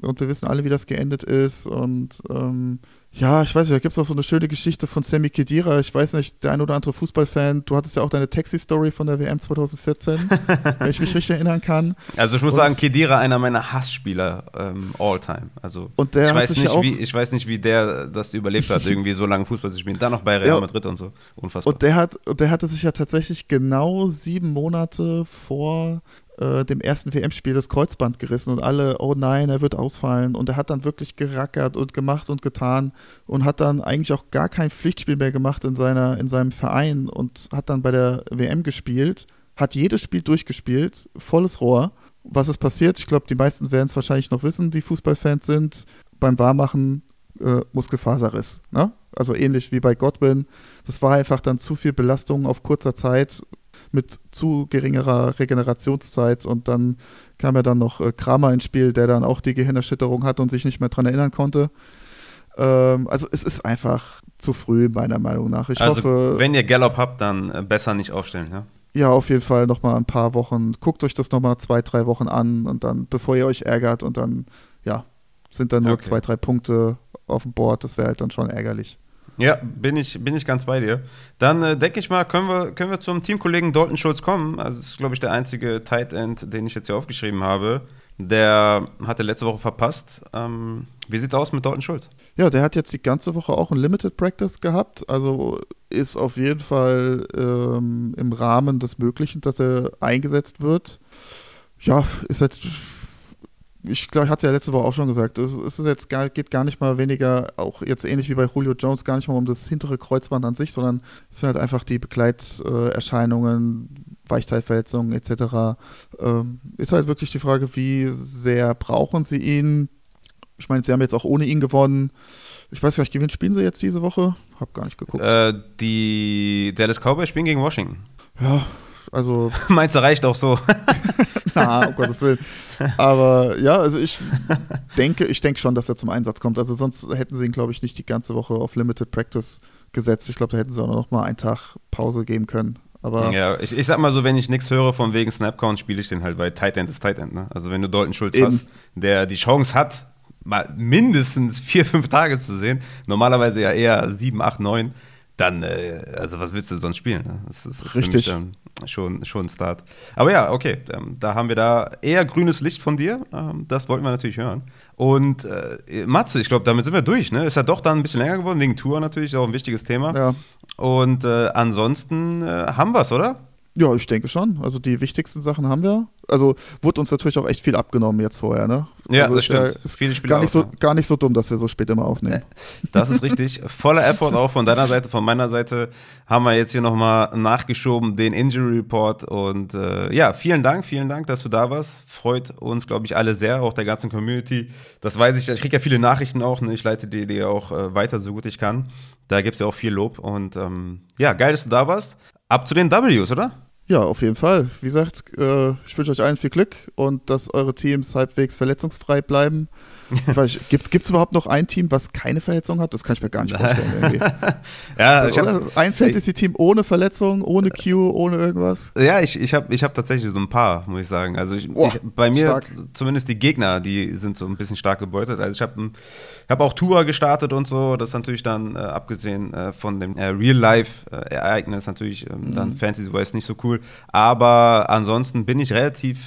und wir wissen alle, wie das geendet ist und ähm, ja, ich weiß nicht, da gibt es auch so eine schöne Geschichte von Sammy Kedira. Ich weiß nicht, der ein oder andere Fußballfan, du hattest ja auch deine Taxi-Story von der WM 2014, wenn ich mich richtig erinnern kann. Also ich muss und, sagen, Kedira einer meiner Hassspieler ähm, all time. Also und der ich, weiß nicht, ja auch, wie, ich weiß nicht, wie der das überlebt hat, irgendwie so lange Fußball zu spielen. Dann noch bei Real ja, Madrid und so. Unfassbar. Und der, hat, der hatte sich ja tatsächlich genau sieben Monate vor äh, dem ersten WM-Spiel das Kreuzband gerissen und alle, oh nein, er wird ausfallen. Und er hat dann wirklich gerackert und gemacht und getan und hat dann eigentlich auch gar kein Pflichtspiel mehr gemacht in, seiner, in seinem Verein und hat dann bei der WM gespielt, hat jedes Spiel durchgespielt, volles Rohr. Was ist passiert? Ich glaube, die meisten werden es wahrscheinlich noch wissen, die Fußballfans sind. Beim Warmachen äh, Muskelfaserriss. Ne? Also ähnlich wie bei Godwin. Das war einfach dann zu viel Belastung auf kurzer Zeit mit zu geringerer Regenerationszeit und dann kam ja dann noch äh, Kramer ins Spiel, der dann auch die Gehirnerschütterung hat und sich nicht mehr daran erinnern konnte. Ähm, also es ist einfach zu früh, meiner Meinung nach. Ich also, hoffe. Wenn ihr Gallop habt, dann äh, besser nicht aufstellen, ja? Ja, auf jeden Fall nochmal ein paar Wochen. Guckt euch das nochmal zwei, drei Wochen an und dann, bevor ihr euch ärgert und dann, ja, sind dann nur okay. zwei, drei Punkte auf dem Board. Das wäre halt dann schon ärgerlich. Ja, bin ich, bin ich ganz bei dir. Dann äh, denke ich mal, können wir, können wir zum Teamkollegen Dalton Schulz kommen. Also, das ist, glaube ich, der einzige Tight End, den ich jetzt hier aufgeschrieben habe. Der hatte letzte Woche verpasst. Ähm, wie sieht's aus mit Dalton Schulz? Ja, der hat jetzt die ganze Woche auch ein Limited Practice gehabt. Also ist auf jeden Fall ähm, im Rahmen des Möglichen, dass er eingesetzt wird. Ja, ist jetzt ich glaube, ich hatte ja letzte Woche auch schon gesagt, es, ist jetzt gar, geht gar nicht mal weniger, auch jetzt ähnlich wie bei Julio Jones, gar nicht mal um das hintere Kreuzband an sich, sondern es sind halt einfach die Begleiterscheinungen, Weichteilverletzungen etc. Ähm, ist halt wirklich die Frage, wie sehr brauchen sie ihn? Ich meine, sie haben jetzt auch ohne ihn gewonnen. Ich weiß gar nicht, gewinnt spielen sie jetzt diese Woche? Hab gar nicht geguckt. Äh, die Dallas Cowboys spielen gegen Washington. Ja, also. Meinst du, reicht auch so? Na, um Gottes Willen. Aber ja, also ich denke, ich denke schon, dass er zum Einsatz kommt. Also sonst hätten sie ihn, glaube ich, nicht die ganze Woche auf Limited Practice gesetzt. Ich glaube, da hätten sie auch noch mal einen Tag Pause geben können. Aber ja, ich, ich sag mal so, wenn ich nichts höre von wegen Snapcount, spiele ich den halt, weil Tight End ist Tight End. Ne? Also wenn du Dalton Schulz eben. hast, der die Chance hat, mal mindestens vier, fünf Tage zu sehen, normalerweise ja eher sieben, acht, neun, dann, äh, also was willst du sonst spielen? Ne? Das ist Richtig. Mich, ähm, schon, schon ein Start. Aber ja, okay, ähm, da haben wir da eher grünes Licht von dir. Ähm, das wollten wir natürlich hören. Und äh, Matze, ich glaube, damit sind wir durch. Ne? Ist ja doch dann ein bisschen länger geworden, wegen Tour natürlich, auch ein wichtiges Thema. Ja. Und äh, ansonsten äh, haben wir es, oder? Ja, ich denke schon. Also die wichtigsten Sachen haben wir. Also wurde uns natürlich auch echt viel abgenommen jetzt vorher, ne? Ja, also das stimmt. Ja, ist Viele Spiele gar, nicht so, gar nicht so dumm, dass wir so spät immer aufnehmen. Das ist richtig. Voller Effort auch von deiner Seite, von meiner Seite haben wir jetzt hier nochmal nachgeschoben, den Injury Report. Und äh, ja, vielen Dank, vielen Dank, dass du da warst. Freut uns, glaube ich, alle sehr, auch der ganzen Community. Das weiß ich, ich kriege ja viele Nachrichten auch. Ne? Ich leite die, die auch äh, weiter, so gut ich kann. Da gibt es ja auch viel Lob. Und ähm, ja, geil, dass du da warst. Ab zu den Ws, oder? Ja, auf jeden Fall. Wie gesagt, äh, ich wünsche euch allen viel Glück und dass eure Teams halbwegs verletzungsfrei bleiben. Gibt es überhaupt noch ein Team, was keine Verletzung hat? Das kann ich mir gar nicht vorstellen. Irgendwie. ja, also hab, ein Fantasy-Team ohne Verletzung, ohne Q, ohne irgendwas? Ja, ich, ich habe ich hab tatsächlich so ein paar, muss ich sagen. Also ich, oh, ich, bei mir stark. zumindest die Gegner, die sind so ein bisschen stark gebeutet. Also ich habe hab auch Tour gestartet und so. Das ist natürlich dann, äh, abgesehen äh, von dem äh, Real-Life-Ereignis, natürlich ähm, mhm. dann Fantasy-wise nicht so cool. Aber ansonsten bin ich relativ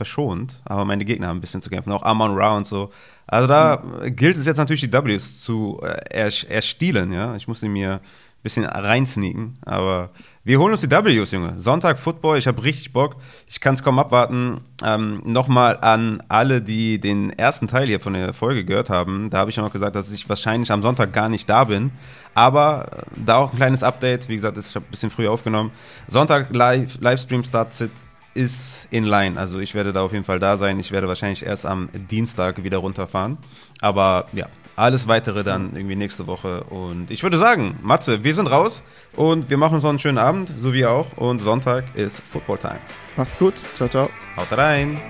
verschont, aber meine Gegner haben ein bisschen zu kämpfen. Auch Amon Ra und so. Also da mhm. gilt es jetzt natürlich die Ws zu äh, erstielen, ja. Ich muss sie mir ein bisschen reinsneaken, aber wir holen uns die Ws, Junge. Sonntag Football, ich habe richtig Bock. Ich kann es kaum abwarten. Ähm, Nochmal an alle, die den ersten Teil hier von der Folge gehört haben. Da habe ich ja noch gesagt, dass ich wahrscheinlich am Sonntag gar nicht da bin. Aber äh, da auch ein kleines Update. Wie gesagt, ich habe ein bisschen früher aufgenommen. Sonntag live, Livestream startet ist in line. Also ich werde da auf jeden Fall da sein. Ich werde wahrscheinlich erst am Dienstag wieder runterfahren. Aber ja, alles weitere dann irgendwie nächste Woche. Und ich würde sagen, Matze, wir sind raus und wir machen uns noch einen schönen Abend, so wie auch. Und Sonntag ist Football Time. Macht's gut. Ciao, ciao. Haut rein.